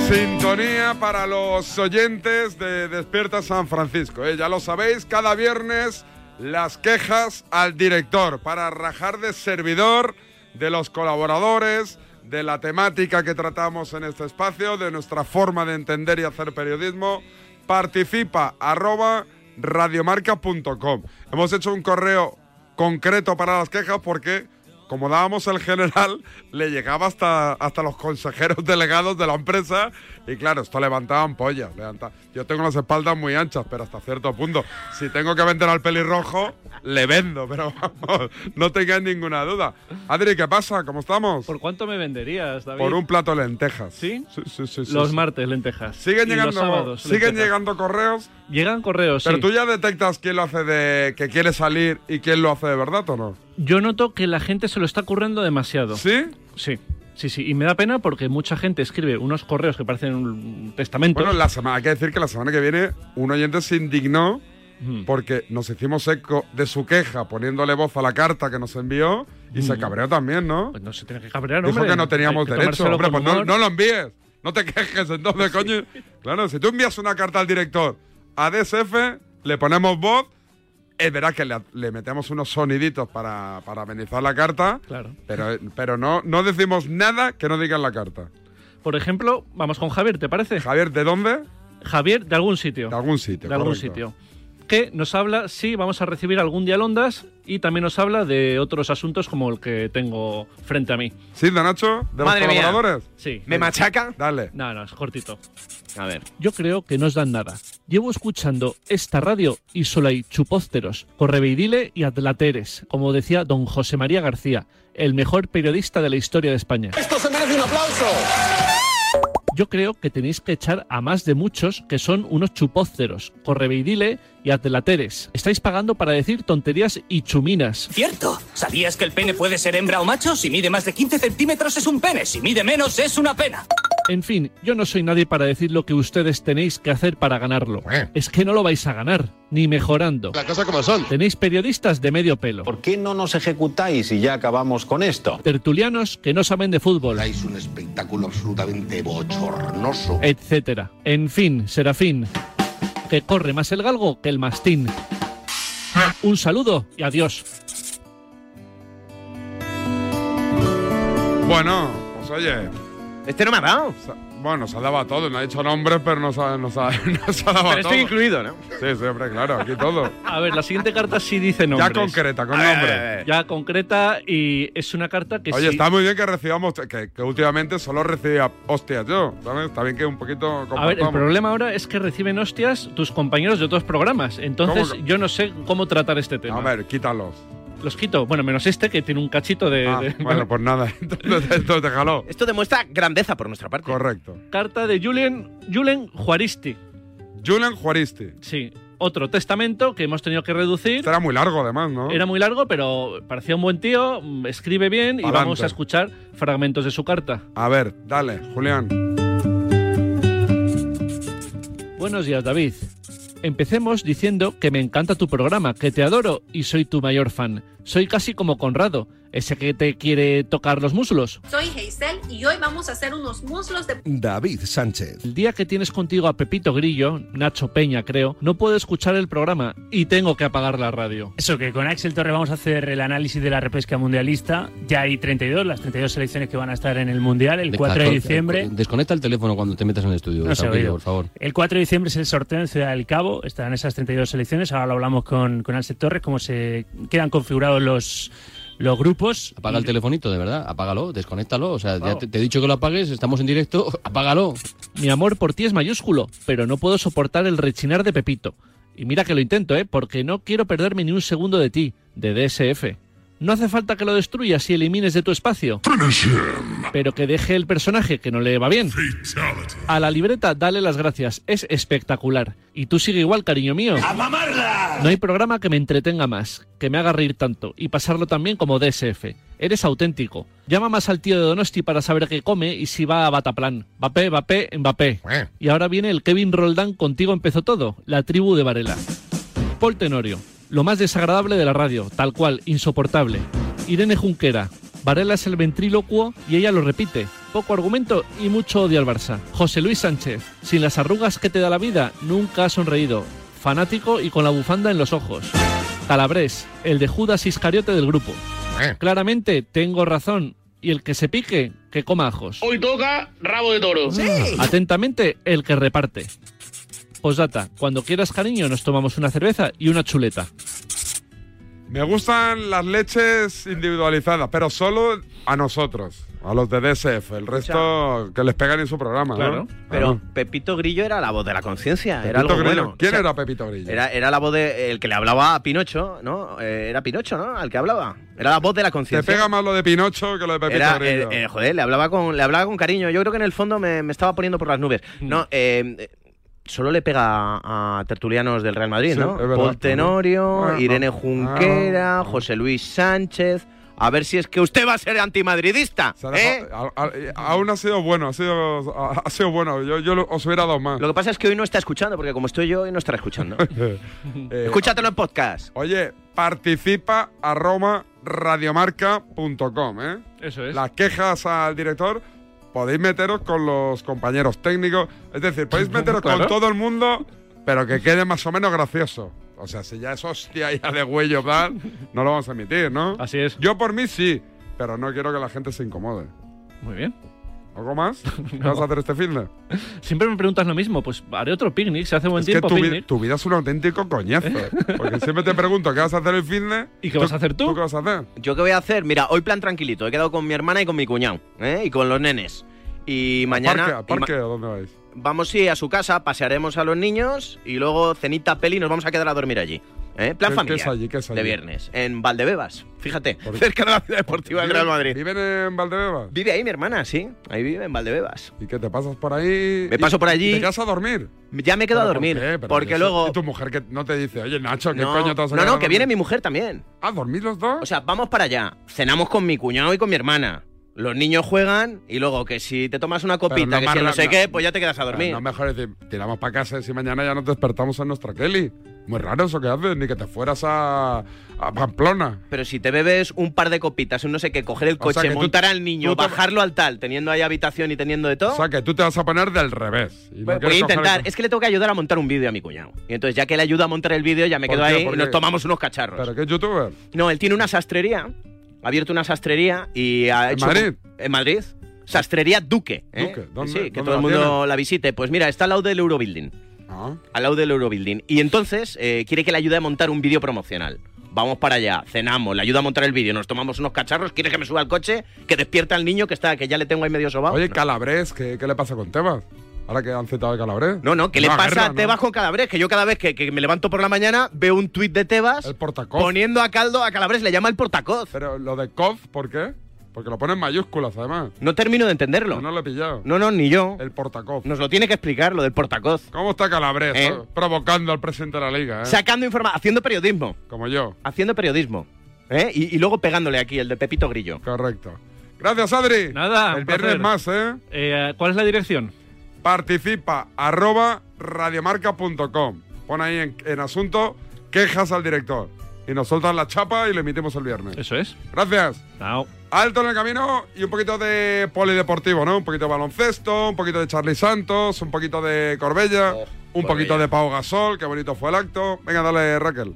Sintonía para los oyentes de Despierta San Francisco. ¿eh? Ya lo sabéis, cada viernes las quejas al director para rajar de servidor, de los colaboradores, de la temática que tratamos en este espacio, de nuestra forma de entender y hacer periodismo. Participa arroba radiomarca.com. Hemos hecho un correo concreto para las quejas porque como dábamos el general, le llegaba hasta, hasta los consejeros delegados de la empresa y claro, esto levantaban pollas. levanta- Yo tengo las espaldas muy anchas, pero hasta cierto punto. Si tengo que vender al pelirrojo, le vendo, pero vamos, no tengáis ninguna duda. Adri, ¿qué pasa? ¿Cómo estamos?
¿Por cuánto me venderías, David?
Por un plato de lentejas.
¿Sí?
Sí, sí, sí. sí,
Los
sí.
martes, lentejas.
Siguen
Y
llegando,
los sábados,
siguen
lentejas.
llegando correos.
Llegan correos,
Pero
sí.
tú ya detectas quién lo hace de que quiere salir y quién lo hace de verdad o no.
Yo noto que la gente se lo está currando demasiado.
¿Sí?
Sí. Sí, sí, y me da pena porque mucha gente escribe unos correos que parecen un testamento.
Bueno, la semana, hay que decir que la semana que viene un oyente se indignó porque nos hicimos eco de su queja poniéndole voz a la carta que nos envió y se
Mm.
cabreó también, ¿no?
Pues no se tiene que cabrear,
Dijo
hombre.
que no teníamos
que
derecho. Hombre, pues no lo envíes. No te quejes entonces, coño. Claro, si tú envías una carta al director a DSF, le ponemos voz. Es verdad que le, le metemos unos soniditos para, para amenizar la carta.
Claro.
Pero, pero no, no decimos nada que no diga en la carta.
Por ejemplo, vamos con Javier, ¿te parece?
Javier, ¿de dónde?
Javier, de algún sitio.
De algún sitio.
de algún
correcto.
sitio. Que nos habla si vamos a recibir algún día Londas y también nos habla de otros asuntos como el que tengo frente a mí.
¿Sí, de Nacho? ¿De
Madre
los
mía.
colaboradores?
Sí.
¿Me machaca?
Dale.
No, no, es cortito.
A ver.
Yo creo que no os dan nada. Llevo escuchando esta radio y solo hay chupósteros, correveidile y atlateres, como decía don José María García, el mejor periodista de la historia de España.
Esto se merece un aplauso.
Yo creo que tenéis que echar a más de muchos que son unos chupóceros, correveidile y atlateres. Estáis pagando para decir tonterías y chuminas.
Cierto. ¿Sabías que el pene puede ser hembra o macho? Si mide más de 15 centímetros es un pene. Si mide menos es una pena.
En fin, yo no soy nadie para decir lo que ustedes tenéis que hacer para ganarlo. Es que no lo vais a ganar, ni mejorando. La cosa como son. Tenéis periodistas de medio pelo. ¿Por
qué no nos ejecutáis y ya acabamos con esto?
Tertulianos que no saben de fútbol.
Es un espectáculo absolutamente bochornoso.
etcétera. En fin, Serafín, que corre más el galgo que el mastín. Un saludo y adiós.
Bueno, pues oye.
Este no me ha dado.
bueno, nos ha dado a todos. No ha dicho nombres, pero nos ha, nos ha, nos ha dado a
Pero estoy
todos.
incluido, ¿no?
Sí, siempre, claro, aquí todo.
A ver, la siguiente carta sí dice nombres.
Ya concreta, con nombre.
Ya concreta y es una carta que
Oye,
sí.
está muy bien que recibamos, que, que últimamente solo recibía hostias yo, ¿sabes? Está bien que un poquito
A ver, el problema ahora es que reciben hostias tus compañeros de otros programas. Entonces,
¿Cómo que-
yo no sé cómo tratar este tema.
A ver, quítalos.
Los quito. Bueno, menos este que tiene un cachito de.
Ah,
de-
bueno, pues nada, entonces, entonces déjalo.
Esto demuestra grandeza por nuestra parte.
Correcto.
Carta de Julen, Julen Juaristi.
Julen Juaristi.
Sí. Otro testamento que hemos tenido que reducir.
Este era muy largo, además, ¿no?
Era muy largo, pero parecía un buen tío, mm, escribe bien y vamos a escuchar fragmentos de su carta.
A ver, dale, Julián.
Buenos días, David. Empecemos diciendo que me encanta tu programa, que te adoro y soy tu mayor fan. Soy casi como Conrado, ese que te quiere tocar los muslos.
Soy Hazel y hoy vamos a hacer unos muslos de...
David Sánchez.
El día que tienes contigo a Pepito Grillo, Nacho Peña creo, no puedo escuchar el programa y tengo que apagar la radio.
Eso, que con Axel Torre vamos a hacer el análisis de la repesca mundialista. Ya hay 32, las 32 selecciones que van a estar en el Mundial el 4 de diciembre.
Desconecta el teléfono cuando te metas en el estudio,
No se oído.
por favor.
El 4 de diciembre es el sorteo en Ciudad del Cabo. Estarán esas 32 selecciones. Ahora lo hablamos con, con Axel Torres, cómo se quedan configurados los, los grupos.
Apaga el telefonito, de verdad. Apágalo, desconéctalo. O sea, ya te, te he dicho que lo apagues, estamos en directo. Apágalo.
Mi amor por ti es mayúsculo, pero no puedo soportar el rechinar de Pepito. Y mira que lo intento, ¿eh? Porque no quiero perderme ni un segundo de ti, de DSF. No hace falta que lo destruyas y elimines de tu espacio. Pero que deje el personaje que no le va bien. A la libreta dale las gracias, es espectacular. Y tú sigue igual, cariño mío. No hay programa que me entretenga más, que me haga reír tanto y pasarlo también como DSF. Eres auténtico. Llama más al tío de Donosti para saber qué come y si va a Bataplan. Mbappé, Mbappé, Mbappé. Y ahora viene el Kevin Roldán contigo empezó todo, la tribu de Varela. Paul Tenorio, lo más desagradable de la radio, tal cual, insoportable. Irene Junquera, Varela es el ventrílocuo y ella lo repite. Poco argumento y mucho odio al Barça. José Luis Sánchez, sin las arrugas que te da la vida, nunca ha sonreído. Fanático y con la bufanda en los ojos. Calabrés, el de Judas Iscariote del grupo. Claramente tengo razón. Y el que se pique, que coma ajos.
Hoy toca rabo de toro.
Atentamente, el que reparte. Posdata, cuando quieras cariño nos tomamos una cerveza y una chuleta.
Me gustan las leches individualizadas, pero solo a nosotros, a los de DSF. El resto que les pegan en su programa, ¿no?
Pero Pepito Grillo era la voz de la conciencia, era algo
Grillo.
bueno.
¿Quién
O sea,
era Pepito Grillo?
Era, era la voz de el que le hablaba a Pinocho, ¿no? Eh, era Pinocho, ¿no? Al que hablaba. Era la voz de la
Te
conciencia.
pega más lo de Pinocho que lo de Pepito
Era,
Grillo.
eh, eh, joder, le hablaba con, le hablaba con cariño. Yo creo que en el fondo me, me estaba poniendo por las nubes.
Mm.
No, eh, eh, solo le pega a tertulianos del Real Madrid,
Sí,
¿no?
verdad.
Paul Tenorio,
Ah,
Irene
ah,
Junquera,
ah.
José Luis Sánchez. A ver si es que usted va a ser antimadridista. ¿eh?
dejado- a- a- aún ha sido bueno, ha sido, ha, ha sido bueno. Yo, yo lo- os hubiera dado más.
Lo que pasa es que hoy no está escuchando, porque como estoy yo, hoy no estará escuchando.
Eh,
Escúchatelo en podcast.
Oye, participa arroba radiomarca.com, ¿eh?
Eso es.
Las quejas al director podéis meteros con los compañeros técnicos. Es decir, podéis meteros
Claro.
con todo el mundo, pero que quede más o menos gracioso. O sea, si ya es hostia ya de huello, tal, no lo vamos a emitir, ¿no?
Así es.
Yo por mí sí, pero no quiero que la gente se incomode.
Muy bien.
¿Algo más? ¿Qué vas a hacer este fin de?
Siempre me preguntas lo mismo, pues haré otro picnic, se hace buen
Es que
tiempo
tu, vi- tu vida es un auténtico coñazo. Porque siempre te pregunto qué vas a hacer el fin de.
¿Y qué vas a hacer tú?
qué vas a hacer?
¿Yo qué voy a hacer? Mira, hoy plan tranquilito. He quedado con mi hermana y con mi cuñado, ¿eh? Y con los nenes. Y mañana...
¿Parque? ¿A
y
parque?
ma-
¿A dónde vais?
Vamos sí, a su casa, pasearemos a los niños y luego cenita peli y nos vamos a quedar a dormir allí. ¿Eh? Plan
¿Qué- qué
familiar.
es allí? ¿Qué es allí?
De viernes. En Valdebebas, fíjate. Cerca de la ciudad deportiva del Real Madrid.
¿Viven en Valdebebas?
Vive ahí mi hermana, sí. Ahí vive en Valdebebas.
¿Y qué te pasas por ahí?
Me paso por allí.
¿Y ¿Te quedas a dormir?
Ya me quedo a
¿Pero por
dormir. porque
eso-
luego.
¿Y tu mujer que no te dice, oye, Nacho, ¿qué
no,
coño te vas a
no, no, que viene mi
dormir?
mujer también.
¿Ah, dormís los dos?
O sea, vamos para allá. Cenamos con mi cuñado y con mi hermana. Los niños juegan y luego que si te tomas una copita, que
más
si no sé qué, pues ya te quedas a dormir.
No, mejor decir, tiramos para casa y si mañana ya nos despertamos en nuestra Kelly. Muy raro eso que haces, ni que te fueras a, a Pamplona.
Pero si te bebes un par de copitas, un no sé qué, coger el
O sea
coche,
que tú-
montar al niño,
te-
bajarlo al tal, teniendo ahí habitación y teniendo de todo.
O sea, que tú te vas a poner del revés. y no
Voy a intentar.
el-
Es que le tengo que ayudar a montar un vídeo a mi cuñado. Y entonces, ya que le ayuda a montar el vídeo, ya me
¿Por
quedo
qué?
ahí
¿Por
y nos tomamos unos cacharros.
¿Pero qué es youtuber?
No, él tiene una sastrería. Ha abierto una sastrería y ha
¿En
hecho.
Madrid?
En Madrid. Sastrería Duque. ¿eh?
Duque, ¿dónde-
sí, que
dónde
todo el mundo la visite. Pues mira, está al lado del Eurobuilding.
Ah.
Al lado del Eurobuilding. Y entonces eh, quiere que le ayude a montar un vídeo promocional. Vamos para allá, cenamos, le ayuda a montar el vídeo, nos tomamos unos cacharros, quiere que me suba al coche, que despierta al niño que está, que ya le tengo ahí medio sobado.
Oye, Calabres, ¿qué, qué le pasa con Tebas? Ahora que han citado a Calabres.
No, no, ¿qué le pasa
guerra,
a
¿no?
Tebas con Calabres? Que yo cada vez que, que me levanto por la mañana veo un tuit de Tebas poniendo a caldo a Calabres, le llama el portacoz.
Pero lo de Coz, ¿por qué? Porque lo pone en mayúsculas, además.
No termino de entenderlo.
Yo no lo he pillado.
No, no, ni yo.
El portacoz.
Nos lo tiene que explicar, lo del portacoz.
¿Cómo está Calabres?
¿Eh?
eh? Provocando al presidente de la liga, ¿eh?
Sacando información, haciendo periodismo.
Como yo.
Haciendo periodismo. ¿eh? Y, y luego pegándole aquí, el de Pepito Grillo.
Correcto. Gracias, Adri.
Nada,
El
un
viernes más, ¿eh?
Eh, ¿Cuál es la dirección?
Participa, arroba radiomarca.com. Pon ahí en, en asunto quejas al director. Y nos soltan la chapa y le emitimos el viernes.
Eso es.
Gracias.
Chao.
Alto en el camino y un poquito de polideportivo, ¿no? Un poquito de baloncesto, un poquito de Charlie Santos, un poquito de Corbella, un poquito de Pau Gasol, qué bonito fue el acto. Venga, dale, Raquel.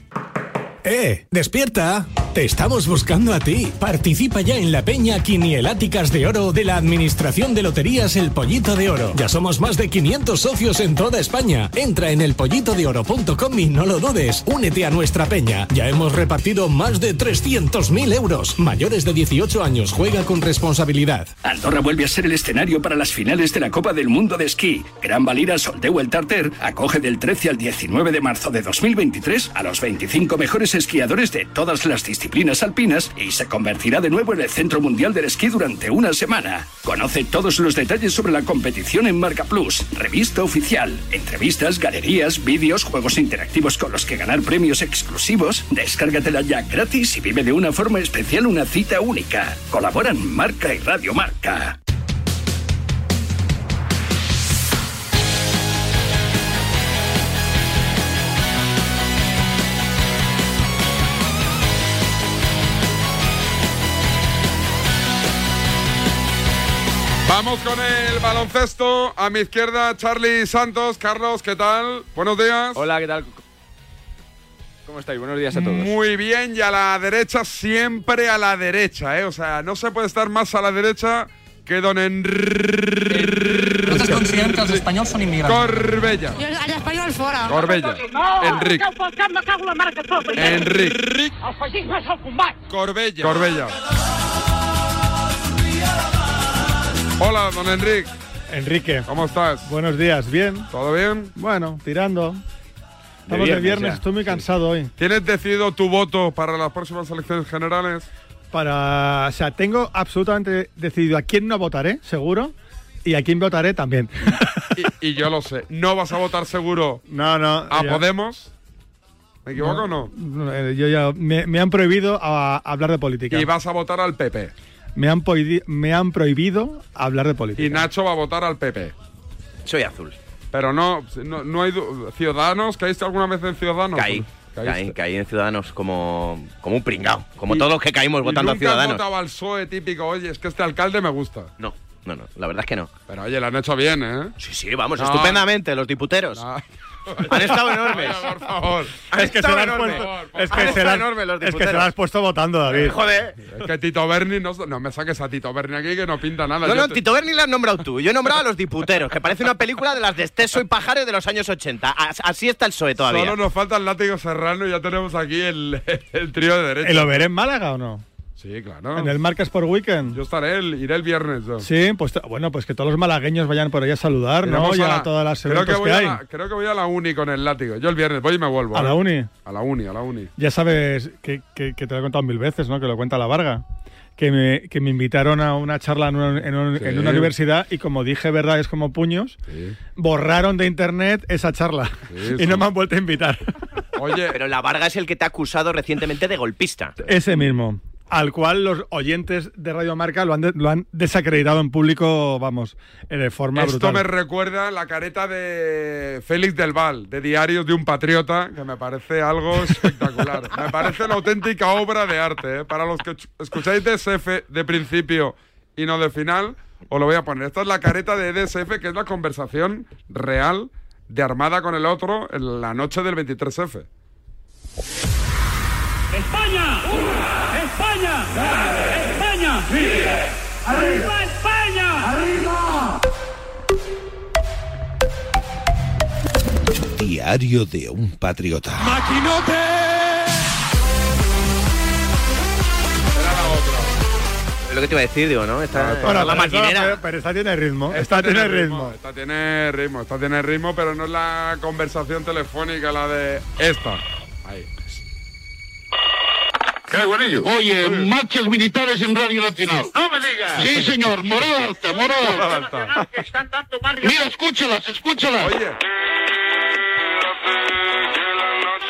¡Eh! ¡Despierta! Te estamos buscando a ti. Participa ya en la Peña Quinieláticas de Oro de la Administración de Loterías El Pollito de Oro. Ya somos más de 500 socios en toda España. Entra en elpollitodeoro.com y no lo dudes. Únete a nuestra peña. Ya hemos repartido más de 300.000 euros. Mayores de 18 años, juega con responsabilidad.
Andorra vuelve a ser el escenario para las finales de la Copa del Mundo de Esquí. Gran Valira Soldeu el Tarter acoge del 13 al 19 de marzo de 2023 a los 25 mejores esquiadores de todas las disciplinas alpinas y se convertirá de nuevo en el Centro Mundial del Esquí durante una semana. Conoce todos los detalles sobre la competición en Marca Plus, revista oficial, entrevistas, galerías, vídeos, juegos interactivos con los que ganar premios exclusivos. Descárgatela ya gratis y vive de una forma especial una cita única. Colaboran Marca y Radio Marca.
Vamos con el baloncesto. A mi izquierda, Charlie Santos. Carlos, ¿qué tal? Buenos días.
Hola, ¿qué tal? ¿Cómo estáis? Buenos días a todos.
Muy bien, y a la derecha, siempre a la derecha, ¿eh? O sea, no se puede estar más a la derecha que don Enrique.
¿Ustedes consideran que los españoles son inmigrantes?
Corbella.
I els espanyols fora.
Corbella.
No,
Enric.
que pel cap
Hola, don Enrique.
Enrique.
¿Cómo estás?
Buenos días, ¿bien?
¿Todo bien?
Bueno, tirando. Estamos de
viernes
estoy muy cansado hoy.
¿Tienes decidido tu voto para las próximas elecciones generales?
Para, o sea, tengo absolutamente decidido a quién no votaré, seguro, y a quién votaré también.
Y, y yo lo sé. ¿No vas a votar seguro
No, no.
a
ya-
Podemos? ¿Me equivoco o no?
no, eh, Yo ya me, me han prohibido a- hablar de política.
Y vas a votar al PP.
Me han, me han prohibido hablar de política.
Y Nacho va a votar al PP.
Soy azul.
Pero no, no, no hay ciudadanos. ¿Caíste alguna vez en ciudadanos?
Caí. Caí, caí en Ciudadanos como, como un pringao. Como
Y-
todos los que caímos
¿Y
votando a
nunca has
Ciudadanos.
votado al PSOE típico? Oye, es que este alcalde me gusta.
No, no, no. La verdad es que no.
Pero oye, lo han hecho bien, ¿eh?
Sí, sí, vamos,
No.
estupendamente, los diputeros. Han estado enormes.
Por favor.
Es que se lo has puesto, es que se lo has- es que se lo has puesto votando, David.
Joder.
Es que Tito Berni, no, no me saques a Tito Berni aquí que no pinta nada.
No,
Yo
no,
te-
Tito Berni lo has nombrado tú. Yo he nombrado a los diputeros, que parece una película de las de Esteso y Pájaro de los años 80. As- Así está el PSOE todavía.
Solo nos falta el látigo serrano y ya tenemos aquí el, el trío de derecha.
¿Y lo veré en Málaga o no?
Sí, claro.
¿En el Marcas por Weekend?
Yo estaré, el- iré el viernes.
Sí, pues bueno, pues que todos los malagueños vayan por ahí a saludar, ¿no?
Iremos a
a,
la-
todas las
creo
eventos
que, voy
que,
a
hay.
la, creo que voy a la uni con el látigo. Yo el viernes voy y me vuelvo.
¿A
¿eh?
la uni?
A la uni, a la uni.
Ya sabes que, que- que te lo he contado mil veces, ¿no? Que lo cuenta la Varga. que me, que me invitaron a una charla en una, en un-
Sí.
en una universidad y como dije verdades como puños, borraron de internet esa charla
Sí,
y
sí.
no me han vuelto a invitar.
Oye,
Pero la Varga es el que te ha acusado recientemente de golpista.
Ese mismo. Al cual los oyentes de Radio Marca lo han, de- lo han desacreditado en público, vamos, eh, de forma
Esto
brutal.
me recuerda la careta de Félix del Val, de Diarios de un Patriota, que me parece algo espectacular. me parece una auténtica obra de arte. ¿eh? Para los que ch- escucháis DSF de principio y no de final, os lo voy a poner. Esta es la careta de DSF, que es la conversación real de Armada con el otro en la noche del 23F.
¡España! ¡España! ¡España! ¡Arriba España! ¡Arriba!
Diario de un patriota.
¡Maquinote!
Es lo que te iba a decir, digo, ¿no? Esta,
Bueno,
la
pero esta-
maquinera.
pero, pero esta tiene ritmo. Esta, tiene ritmo.
Esta tiene ritmo, esta tiene ritmo, pero no es la conversación telefónica la de esta.
Oye, marchas militares en Radio Nacional.
¡No me digas!
Sí, señor, morada alta, morada alta. Mira, escúchalas, escúchalas.
Oye,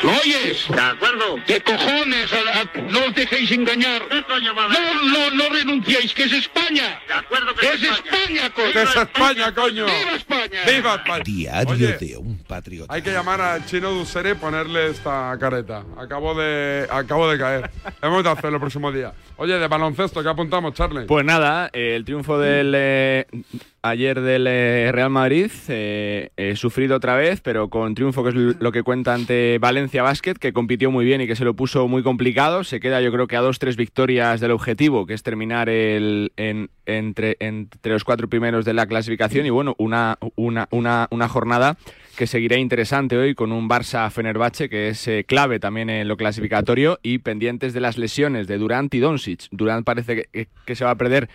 ¿Lo oyes?
De acuerdo.
¿Qué cojones? A- a- no os dejéis engañar.
¿Qué coño va a
No, no, no renunciéis, que es España.
De acuerdo
Que es España, coño.
que es España, coño.
¡Viva España!
¡Viva España!
Diario
Oye,
de un patriota.
Hay que llamar al chino Dusere y ponerle esta careta. Acabo de, acabo de caer. Hemos de hacerlo el próximo día. Oye, de baloncesto, ¿qué apuntamos, Charlie?
Pues nada, eh, el triunfo del eh, ayer del eh, Real Madrid, eh, eh, sufrido otra vez, pero con triunfo que es lo que cuenta ante Valencia Basket, que compitió muy bien y que se lo puso muy complicado. Se queda yo creo que a dos, tres victorias del objetivo, que es terminar el, en- entre, entre los cuatro primeros de la clasificación y bueno, una, una, una, una jornada que seguirá interesante hoy con un Barça Fenerbahce que es eh, clave también en lo clasificatorio y pendientes de las lesiones de Durant y Doncic. Durant parece que, que se va a perder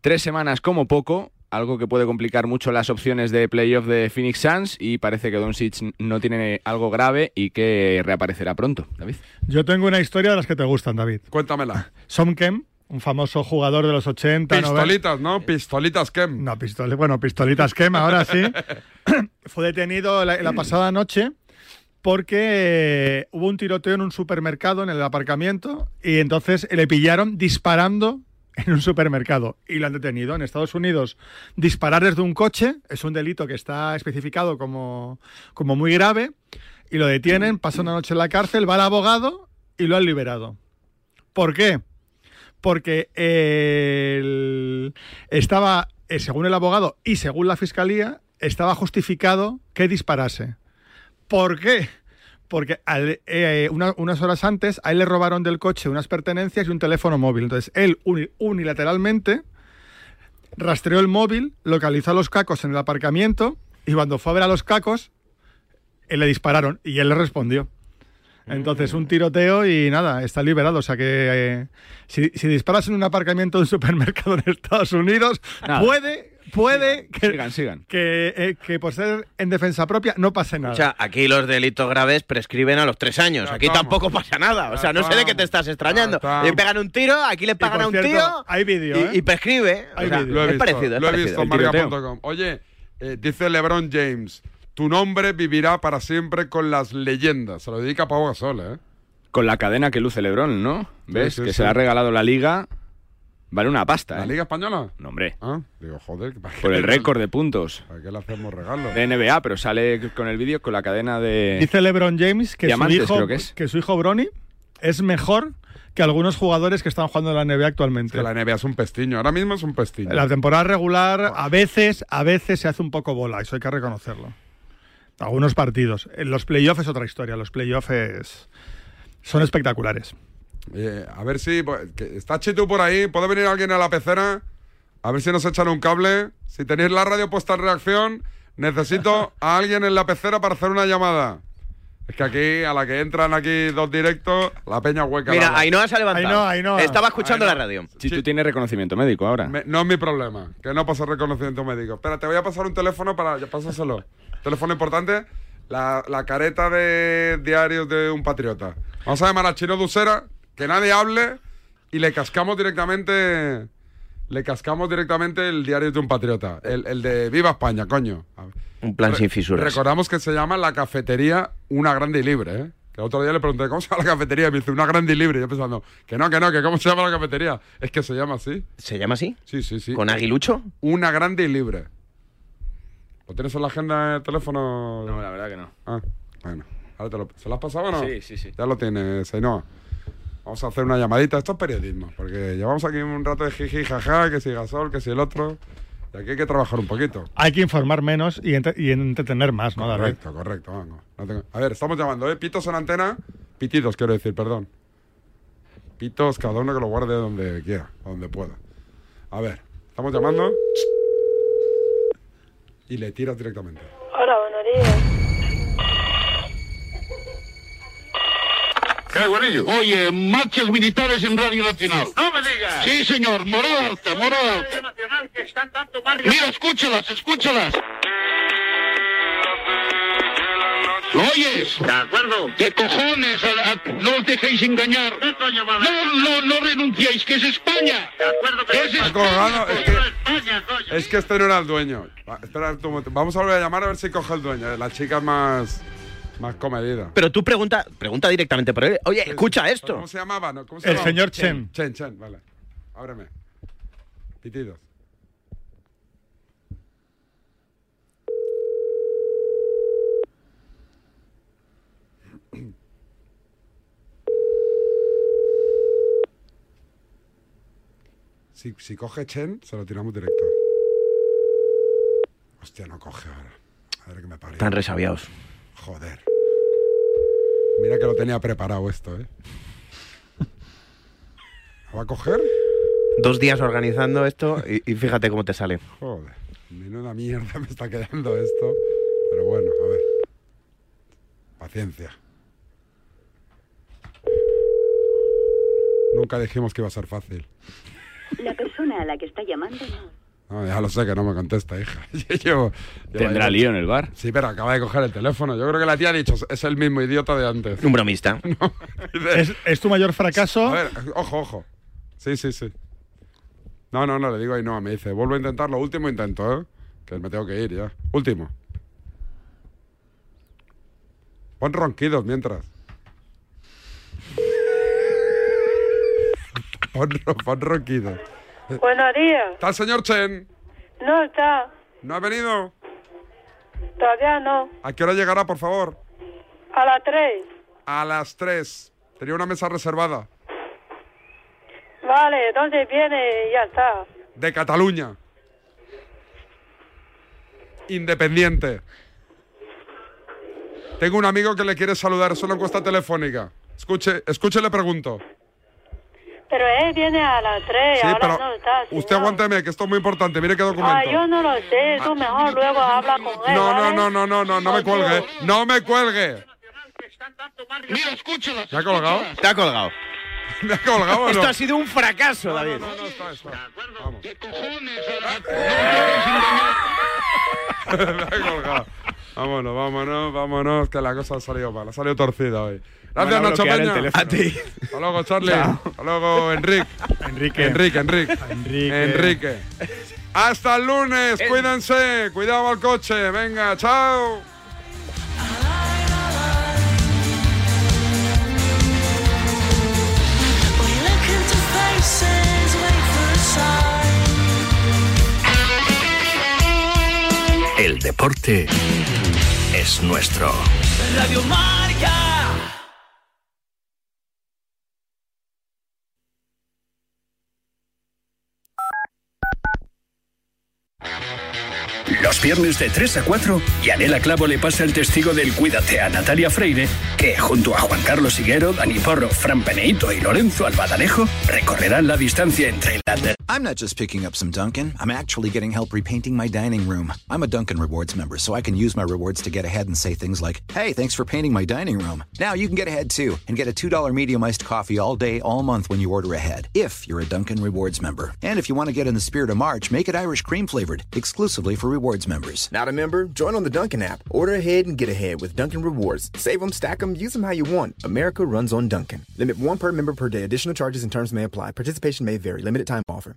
tres semanas como poco, algo que puede complicar mucho las opciones de playoff de Phoenix Suns y parece que Doncic no tiene algo grave y que reaparecerá pronto, David.
Yo tengo una historia de las que te gustan, David.
Cuéntamela.
Somkem, un famoso jugador de los 80, 90.
Pistolitas, ¿no? Pistolitas Kem.
No, pistoli- bueno, pistolitas quema, ahora sí. Fue detenido la, la pasada noche porque eh, hubo un tiroteo en un supermercado, en el aparcamiento, y entonces le pillaron disparando en un supermercado y lo han detenido. En Estados Unidos, disparar desde un coche es un delito que está especificado como, como muy grave y lo detienen, pasa una noche en la cárcel, va al abogado y lo han liberado. ¿Por qué? Porque el- estaba, eh, según el abogado y según la fiscalía, estaba justificado que disparase. ¿Por qué? Porque eh, una- unas horas antes a él le robaron del coche unas pertenencias y un teléfono móvil. Entonces él uni- unilateralmente rastreó el móvil, localizó a los cacos en el aparcamiento y cuando fue a ver a los cacos, eh, le dispararon y él le respondió. Entonces, un tiroteo y nada, está liberado. O sea que eh, si, si disparas en un aparcamiento de un supermercado en Estados Unidos,
Nada.
puede, puede que,
Sigan, sigan.
que, eh, que por ser en defensa propia no pase nada.
O sea, aquí los delitos graves prescriben a los tres años. Aquí tampoco pasa nada. O sea, no sé de qué te estás extrañando. Le pegan un tiro, aquí le pagan a un
cierto,
tío.
hay vídeo,
y,
¿eh?
y prescribe. O
Hay
sea,
vídeo.
Lo he
es
visto,
parecido, es
lo he
parecido.
visto en. Oye, eh, dice LeBron James, tu nombre vivirá para siempre con las leyendas. Se lo dedica a Pau Gasol, ¿eh?
Con la cadena que luce Lebron, ¿no? ¿Ves?
sí,
que
sí.
se le ha regalado la liga. Vale una pasta,
¿La
¿eh?
Liga Española?
No, hombre.
Ah, digo, joder. ¿para qué
Por el récord de puntos
¿Para qué le hacemos regalo?
de NBA, pero sale con el vídeo con la cadena de...
Dice LeBron James que su, hijo,
creo que es.
que su hijo Bronny es mejor que algunos jugadores que están jugando en la NBA actualmente.
Que la NBA es un pestiño. Ahora mismo es un pestiño.
La temporada regular a veces, a veces se hace un poco bola, eso hay que reconocerlo. Algunos partidos. En los playoffs es otra historia, los playoffs son espectaculares.
Eh, a ver si. pues, está Chitu por ahí. ¿Puede venir alguien a la pecera? A ver si nos echan un cable. Si tenéis la radio puesta en reacción, necesito a alguien en la pecera para hacer una llamada. Es que aquí, a la que entran aquí dos directos, la peña hueca.
Mira, Ainhoa se ha levantado.
Ainhoa, Ainhoa.
Estaba escuchando
Ainhoa.
la radio.
Si tú tienes reconocimiento médico ahora.
Me- no es mi problema, que no pasa reconocimiento médico. Espera, te voy a pasar un teléfono para. ya, Pásaselo. teléfono importante. La, la careta de diarios de un patriota. Vamos a llamar al chino Dusera, que nadie hable y le cascamos directamente. Le cascamos directamente el diario de un patriota. El, el de Viva España, coño. A ver.
Un plan sin fisuras.
Recordamos que se llama la cafetería Una Grande y Libre, ¿eh? Que el otro día le pregunté, ¿cómo se llama la cafetería? Y me dice, Una Grande y Libre. Y yo pensando, que no, que no, que ¿cómo se llama la cafetería? Es que se llama así.
¿Se llama así?
Sí, sí, sí.
¿Con aguilucho?
Una Grande y Libre. ¿Lo tienes en la agenda de teléfono?
No, la verdad que no.
Ah, bueno. Ahora te lo- ¿Se lo has pasado o no?
Sí, sí, sí.
Ya lo tienes, Ainhoa. Vamos a hacer una llamadita. Esto es periodismo, porque llevamos aquí un rato de jiji, jaja, que si Gasol, que si el otro. Y aquí hay que trabajar un poquito.
Hay que informar menos y, entre- y entretener más, ¿no, David?
Correcto, correcto. vamos. No tengo- A ver, estamos llamando, ¿eh? Pitos en antena. Pitidos, quiero decir, perdón. Pitos, cada uno que lo guarde donde quiera, donde pueda. A ver, estamos llamando. Y le tiras directamente.
Hola, buenos días.
Oye, marchas militares en Radio Nacional.
¡No me digas!
Sí, señor, morada alta, morada alta.
Nacional que están dando barrio.
Mira, escúchalas, escúchalas. ¿Lo oyes?
De acuerdo.
¿Qué cojones? A- a- no os dejéis engañar.
¿Qué coño?
No, no, no renunciéis, que es España.
De acuerdo,
Que
pero
es España.
es que, es este no era el dueño. Va, espera un momento. Vamos a volver a llamar a ver si coge el dueño. La chica más, más comedida.
Pero tú pregunta, pregunta directamente por él. Oye, escucha esto.
¿Cómo se llamaba? no? ¿Cómo se
El
llamaba?
señor Chen.
Chen, Chen, vale. Ábreme. Pitidos. Si, si coge Chen, se lo tiramos directo. Hostia, no coge ahora. A ver que me parió.
Están resabiados.
Joder. Mira que lo tenía preparado esto, ¿eh? ¿Lo va a coger?
Dos días organizando esto y, y fíjate cómo te sale.
Joder. Menuda mierda me está quedando esto. Pero bueno, a ver. Paciencia. Nunca dijimos que iba a ser fácil.
La persona a la que está llamando no.
No, ya lo sé que no me contesta, hija. Llevo-
Tendrá lío en el bar.
Sí, pero acaba de coger el teléfono. Yo creo que la tía ha dicho, es el mismo idiota de antes.
Un bromista.
¿Es, es tu mayor fracaso?
A ver, ojo, ojo. Sí, sí, sí. No, no, no, le digo ahí no. Me dice, vuelvo a intentarlo. Último intento, ¿eh? Que me tengo que ir ya. Último. Pon ronquidos mientras. Pon, pon ronquidos.
Buenos días.
¿Está el señor Chen?
No está.
¿No ha venido?
Todavía no.
¿A qué hora llegará, por favor?
A las tres.
A las 3. Tenía una mesa reservada.
Vale, entonces viene ya está.
De Cataluña. Independiente. Tengo un amigo que le quiere saludar, es una encuesta telefónica. Escuche, escuche, le pregunto.
Pero él viene a las tres,
Sí,
ahora
pero
no está.
usted aguánteme, que esto es muy importante. Mire qué documento.
Ah, yo no lo sé. Tú mejor luego habla con él.
No, no, no, no, no, no, no me cuelgue. No me cuelgue.
Mira, escúchalas.
¿Se ha colgado?
Te ha colgado.
¿Me ha colgado o no?
Esto ha sido un fracaso, David.
No, no, está, está.
¿Qué cojones? No.
Me ha colgado. Vámonos, vámonos, vámonos, que la cosa ha salido mal, ha salido torcida hoy. Gracias,
a
Nacho Peña.
A ti.
Hasta luego, Charlie. Hasta luego, Enrique.
Enrique.
Enrique, Enrique.
Enrique.
Enrique. Hasta el lunes, cuídense, cuidado al coche, venga, chao.
El deporte es nuestro.
Radio Marca.
Los viernes de 3 a 4, Yanela Clavo le pasa el testigo del Cuídate a Natalia Freire, que junto a Juan Carlos Higuero, Dani Porro, Fran Peneito y Lorenzo Albadalejo recorrerán la distancia entre la
I'm not just picking up some Dunkin'. I'm actually getting help repainting my dining room. I'm a Dunkin' Rewards member, so I can use my rewards to get ahead and say things like, hey, thanks for painting my dining room. Now you can get ahead too and get a $2 medium iced coffee all day, all month when you order ahead, if you're a Dunkin' Rewards member. And if you want to get in the spirit of March, make it Irish cream flavored, exclusively for rewards Rewards members.
Not a member? Join on the Dunkin' app. Order ahead and get ahead with Dunkin' Rewards. Save them, stack them, use them how you want. America runs on Dunkin'. Limit one per member per day. Additional charges and terms may apply. Participation may vary. Limited time offer.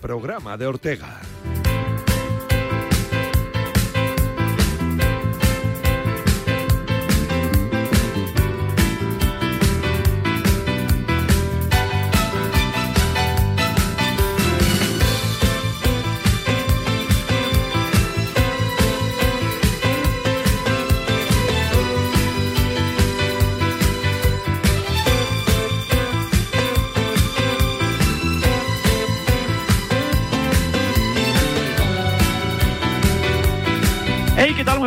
Programa de Ortega.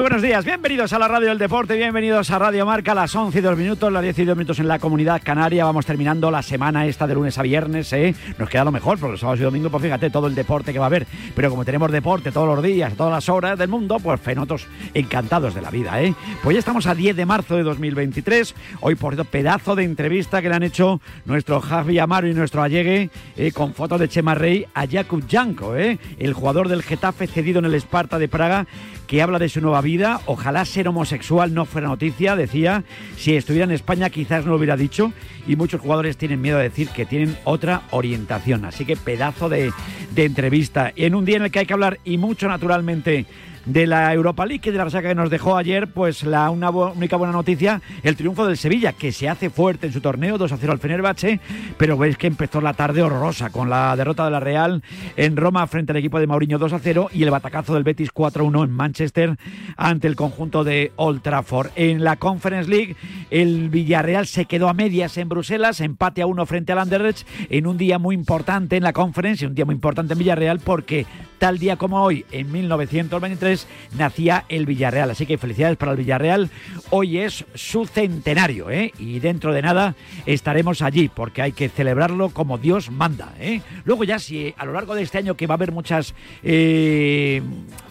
Buenos días. Bienvenidos a la Radio del Deporte, bienvenidos a Radio Marca, las 11 y 2 minutos, las 10 y 2 minutos en la Comunidad Canaria. Vamos terminando la semana esta de lunes a viernes, ¿eh? Nos queda lo mejor, porque los sábados y domingos, pues fíjate, todo el deporte que va a haber. Pero como tenemos deporte todos los días, todas las horas del mundo, pues fenotos encantados de la vida, ¿eh? Pues ya estamos a 10 de marzo de 2023. Hoy, por cierto, pedazo de entrevista que le han hecho nuestro Javi Amaro y nuestro Allegue, eh, con fotos de Chema Rey a Jakub Janko, ¿eh? El jugador del Getafe cedido en el Esparta de Praga, que habla de su nueva vida. Ojalá ser homosexual no fuera noticia, decía. Si estuviera en España quizás no lo hubiera dicho. Y muchos jugadores tienen miedo de decir que tienen otra orientación. Así que pedazo de, de entrevista. En un día en el que hay que hablar y mucho naturalmente de la Europa League de la resaca que nos dejó ayer, pues la única buena noticia, el triunfo del Sevilla, que se hace fuerte en su torneo, 2 a 0 al Fenerbahce, pero veis que empezó la tarde horrorosa con la derrota de la Real en Roma frente al equipo de Mauriño 2 a 0 y el batacazo del Betis 4 a 1 en Manchester ante el conjunto de Old Trafford. En la Conference League, el Villarreal se quedó a medias en Bruselas, empate a 1 frente al Anderlecht en un día muy importante en la Conference un día muy importante en Villarreal porque tal día como hoy, en 1923, nacía el Villarreal. Así que felicidades para el Villarreal. Hoy es su centenario, ¿eh? Y dentro de nada estaremos allí, porque hay que celebrarlo como Dios manda, ¿eh? Luego ya si a lo largo de este año que va a haber muchas eh,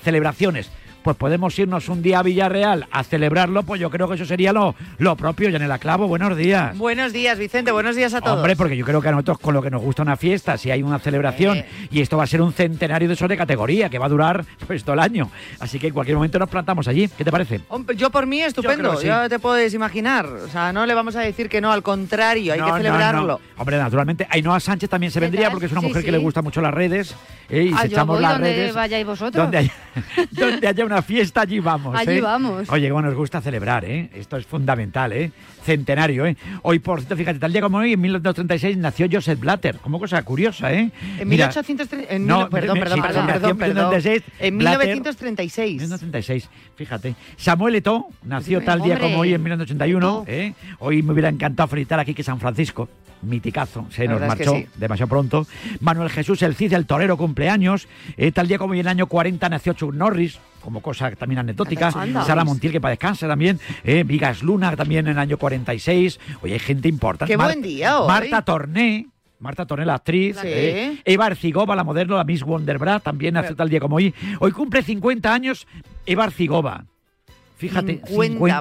celebraciones, pues podemos irnos un día a Villarreal a celebrarlo, pues yo creo que eso sería lo, lo propio. Yanela Clavo, buenos días.
Buenos días, Vicente. Buenos días a todos.
Hombre, porque yo creo que a nosotros con lo que nos gusta una fiesta, si hay una celebración
Eh.
y esto va a ser un centenario de esos de categoría que va a durar pues todo el año. Así que en cualquier momento nos plantamos allí. ¿Qué te parece?
Yo por mí estupendo,
que sí.
ya te puedes imaginar. O sea, no le vamos a decir que no, al contrario, hay
No,
que celebrarlo.
no. Hombre, naturalmente, Ainhoa Sánchez también se vendría porque es una
Sí,
mujer que le gusta mucho las redes. ¿eh? y
Ah, yo
echamos
voy
las
donde
redes.
vayáis vosotros.
Donde haya, donde haya una fiesta, allí vamos.
Allí
¿eh?
vamos.
Oye, cómo nos gusta celebrar, ¿eh? Esto es fundamental, ¿eh? Centenario, ¿eh? Hoy, por cierto, fíjate, tal día como hoy, en 1936, nació Joseph Blatter. Como cosa curiosa, ¿eh?
En
Mira,
1830. en
no,
mil- perdón, perdón,
sí,
perdón,
nació
perdón,
en
perdón.
1936,
En
Blatter-
1936.
1936, fíjate. Samuel Eto'o nació tal día
Hombre.
como hoy en 1981. ¿eh? Hoy me hubiera encantado felicitar aquí que San Francisco, miticazo, se nos
verdad es que
marchó
sí.
demasiado pronto. Manuel Jesús El Cid, el torero, cumpleaños. Eh, tal día como hoy en el año 40 nació Chuck Norris. Como cosa también anecdótica. Sara Montiel, que para descanse también. Eh, Vigas Luna, también en el año 46. Oye, hay gente importante.
Qué buen día hoy.
Marta Torné. Marta Torné, la actriz.
Sí.
eh, Eva Arcigova, la modelo, la Miss Wonderbrad, también nació tal día como hoy. Hoy cumple 50 años Eva Arcigova. Fíjate,
50.
50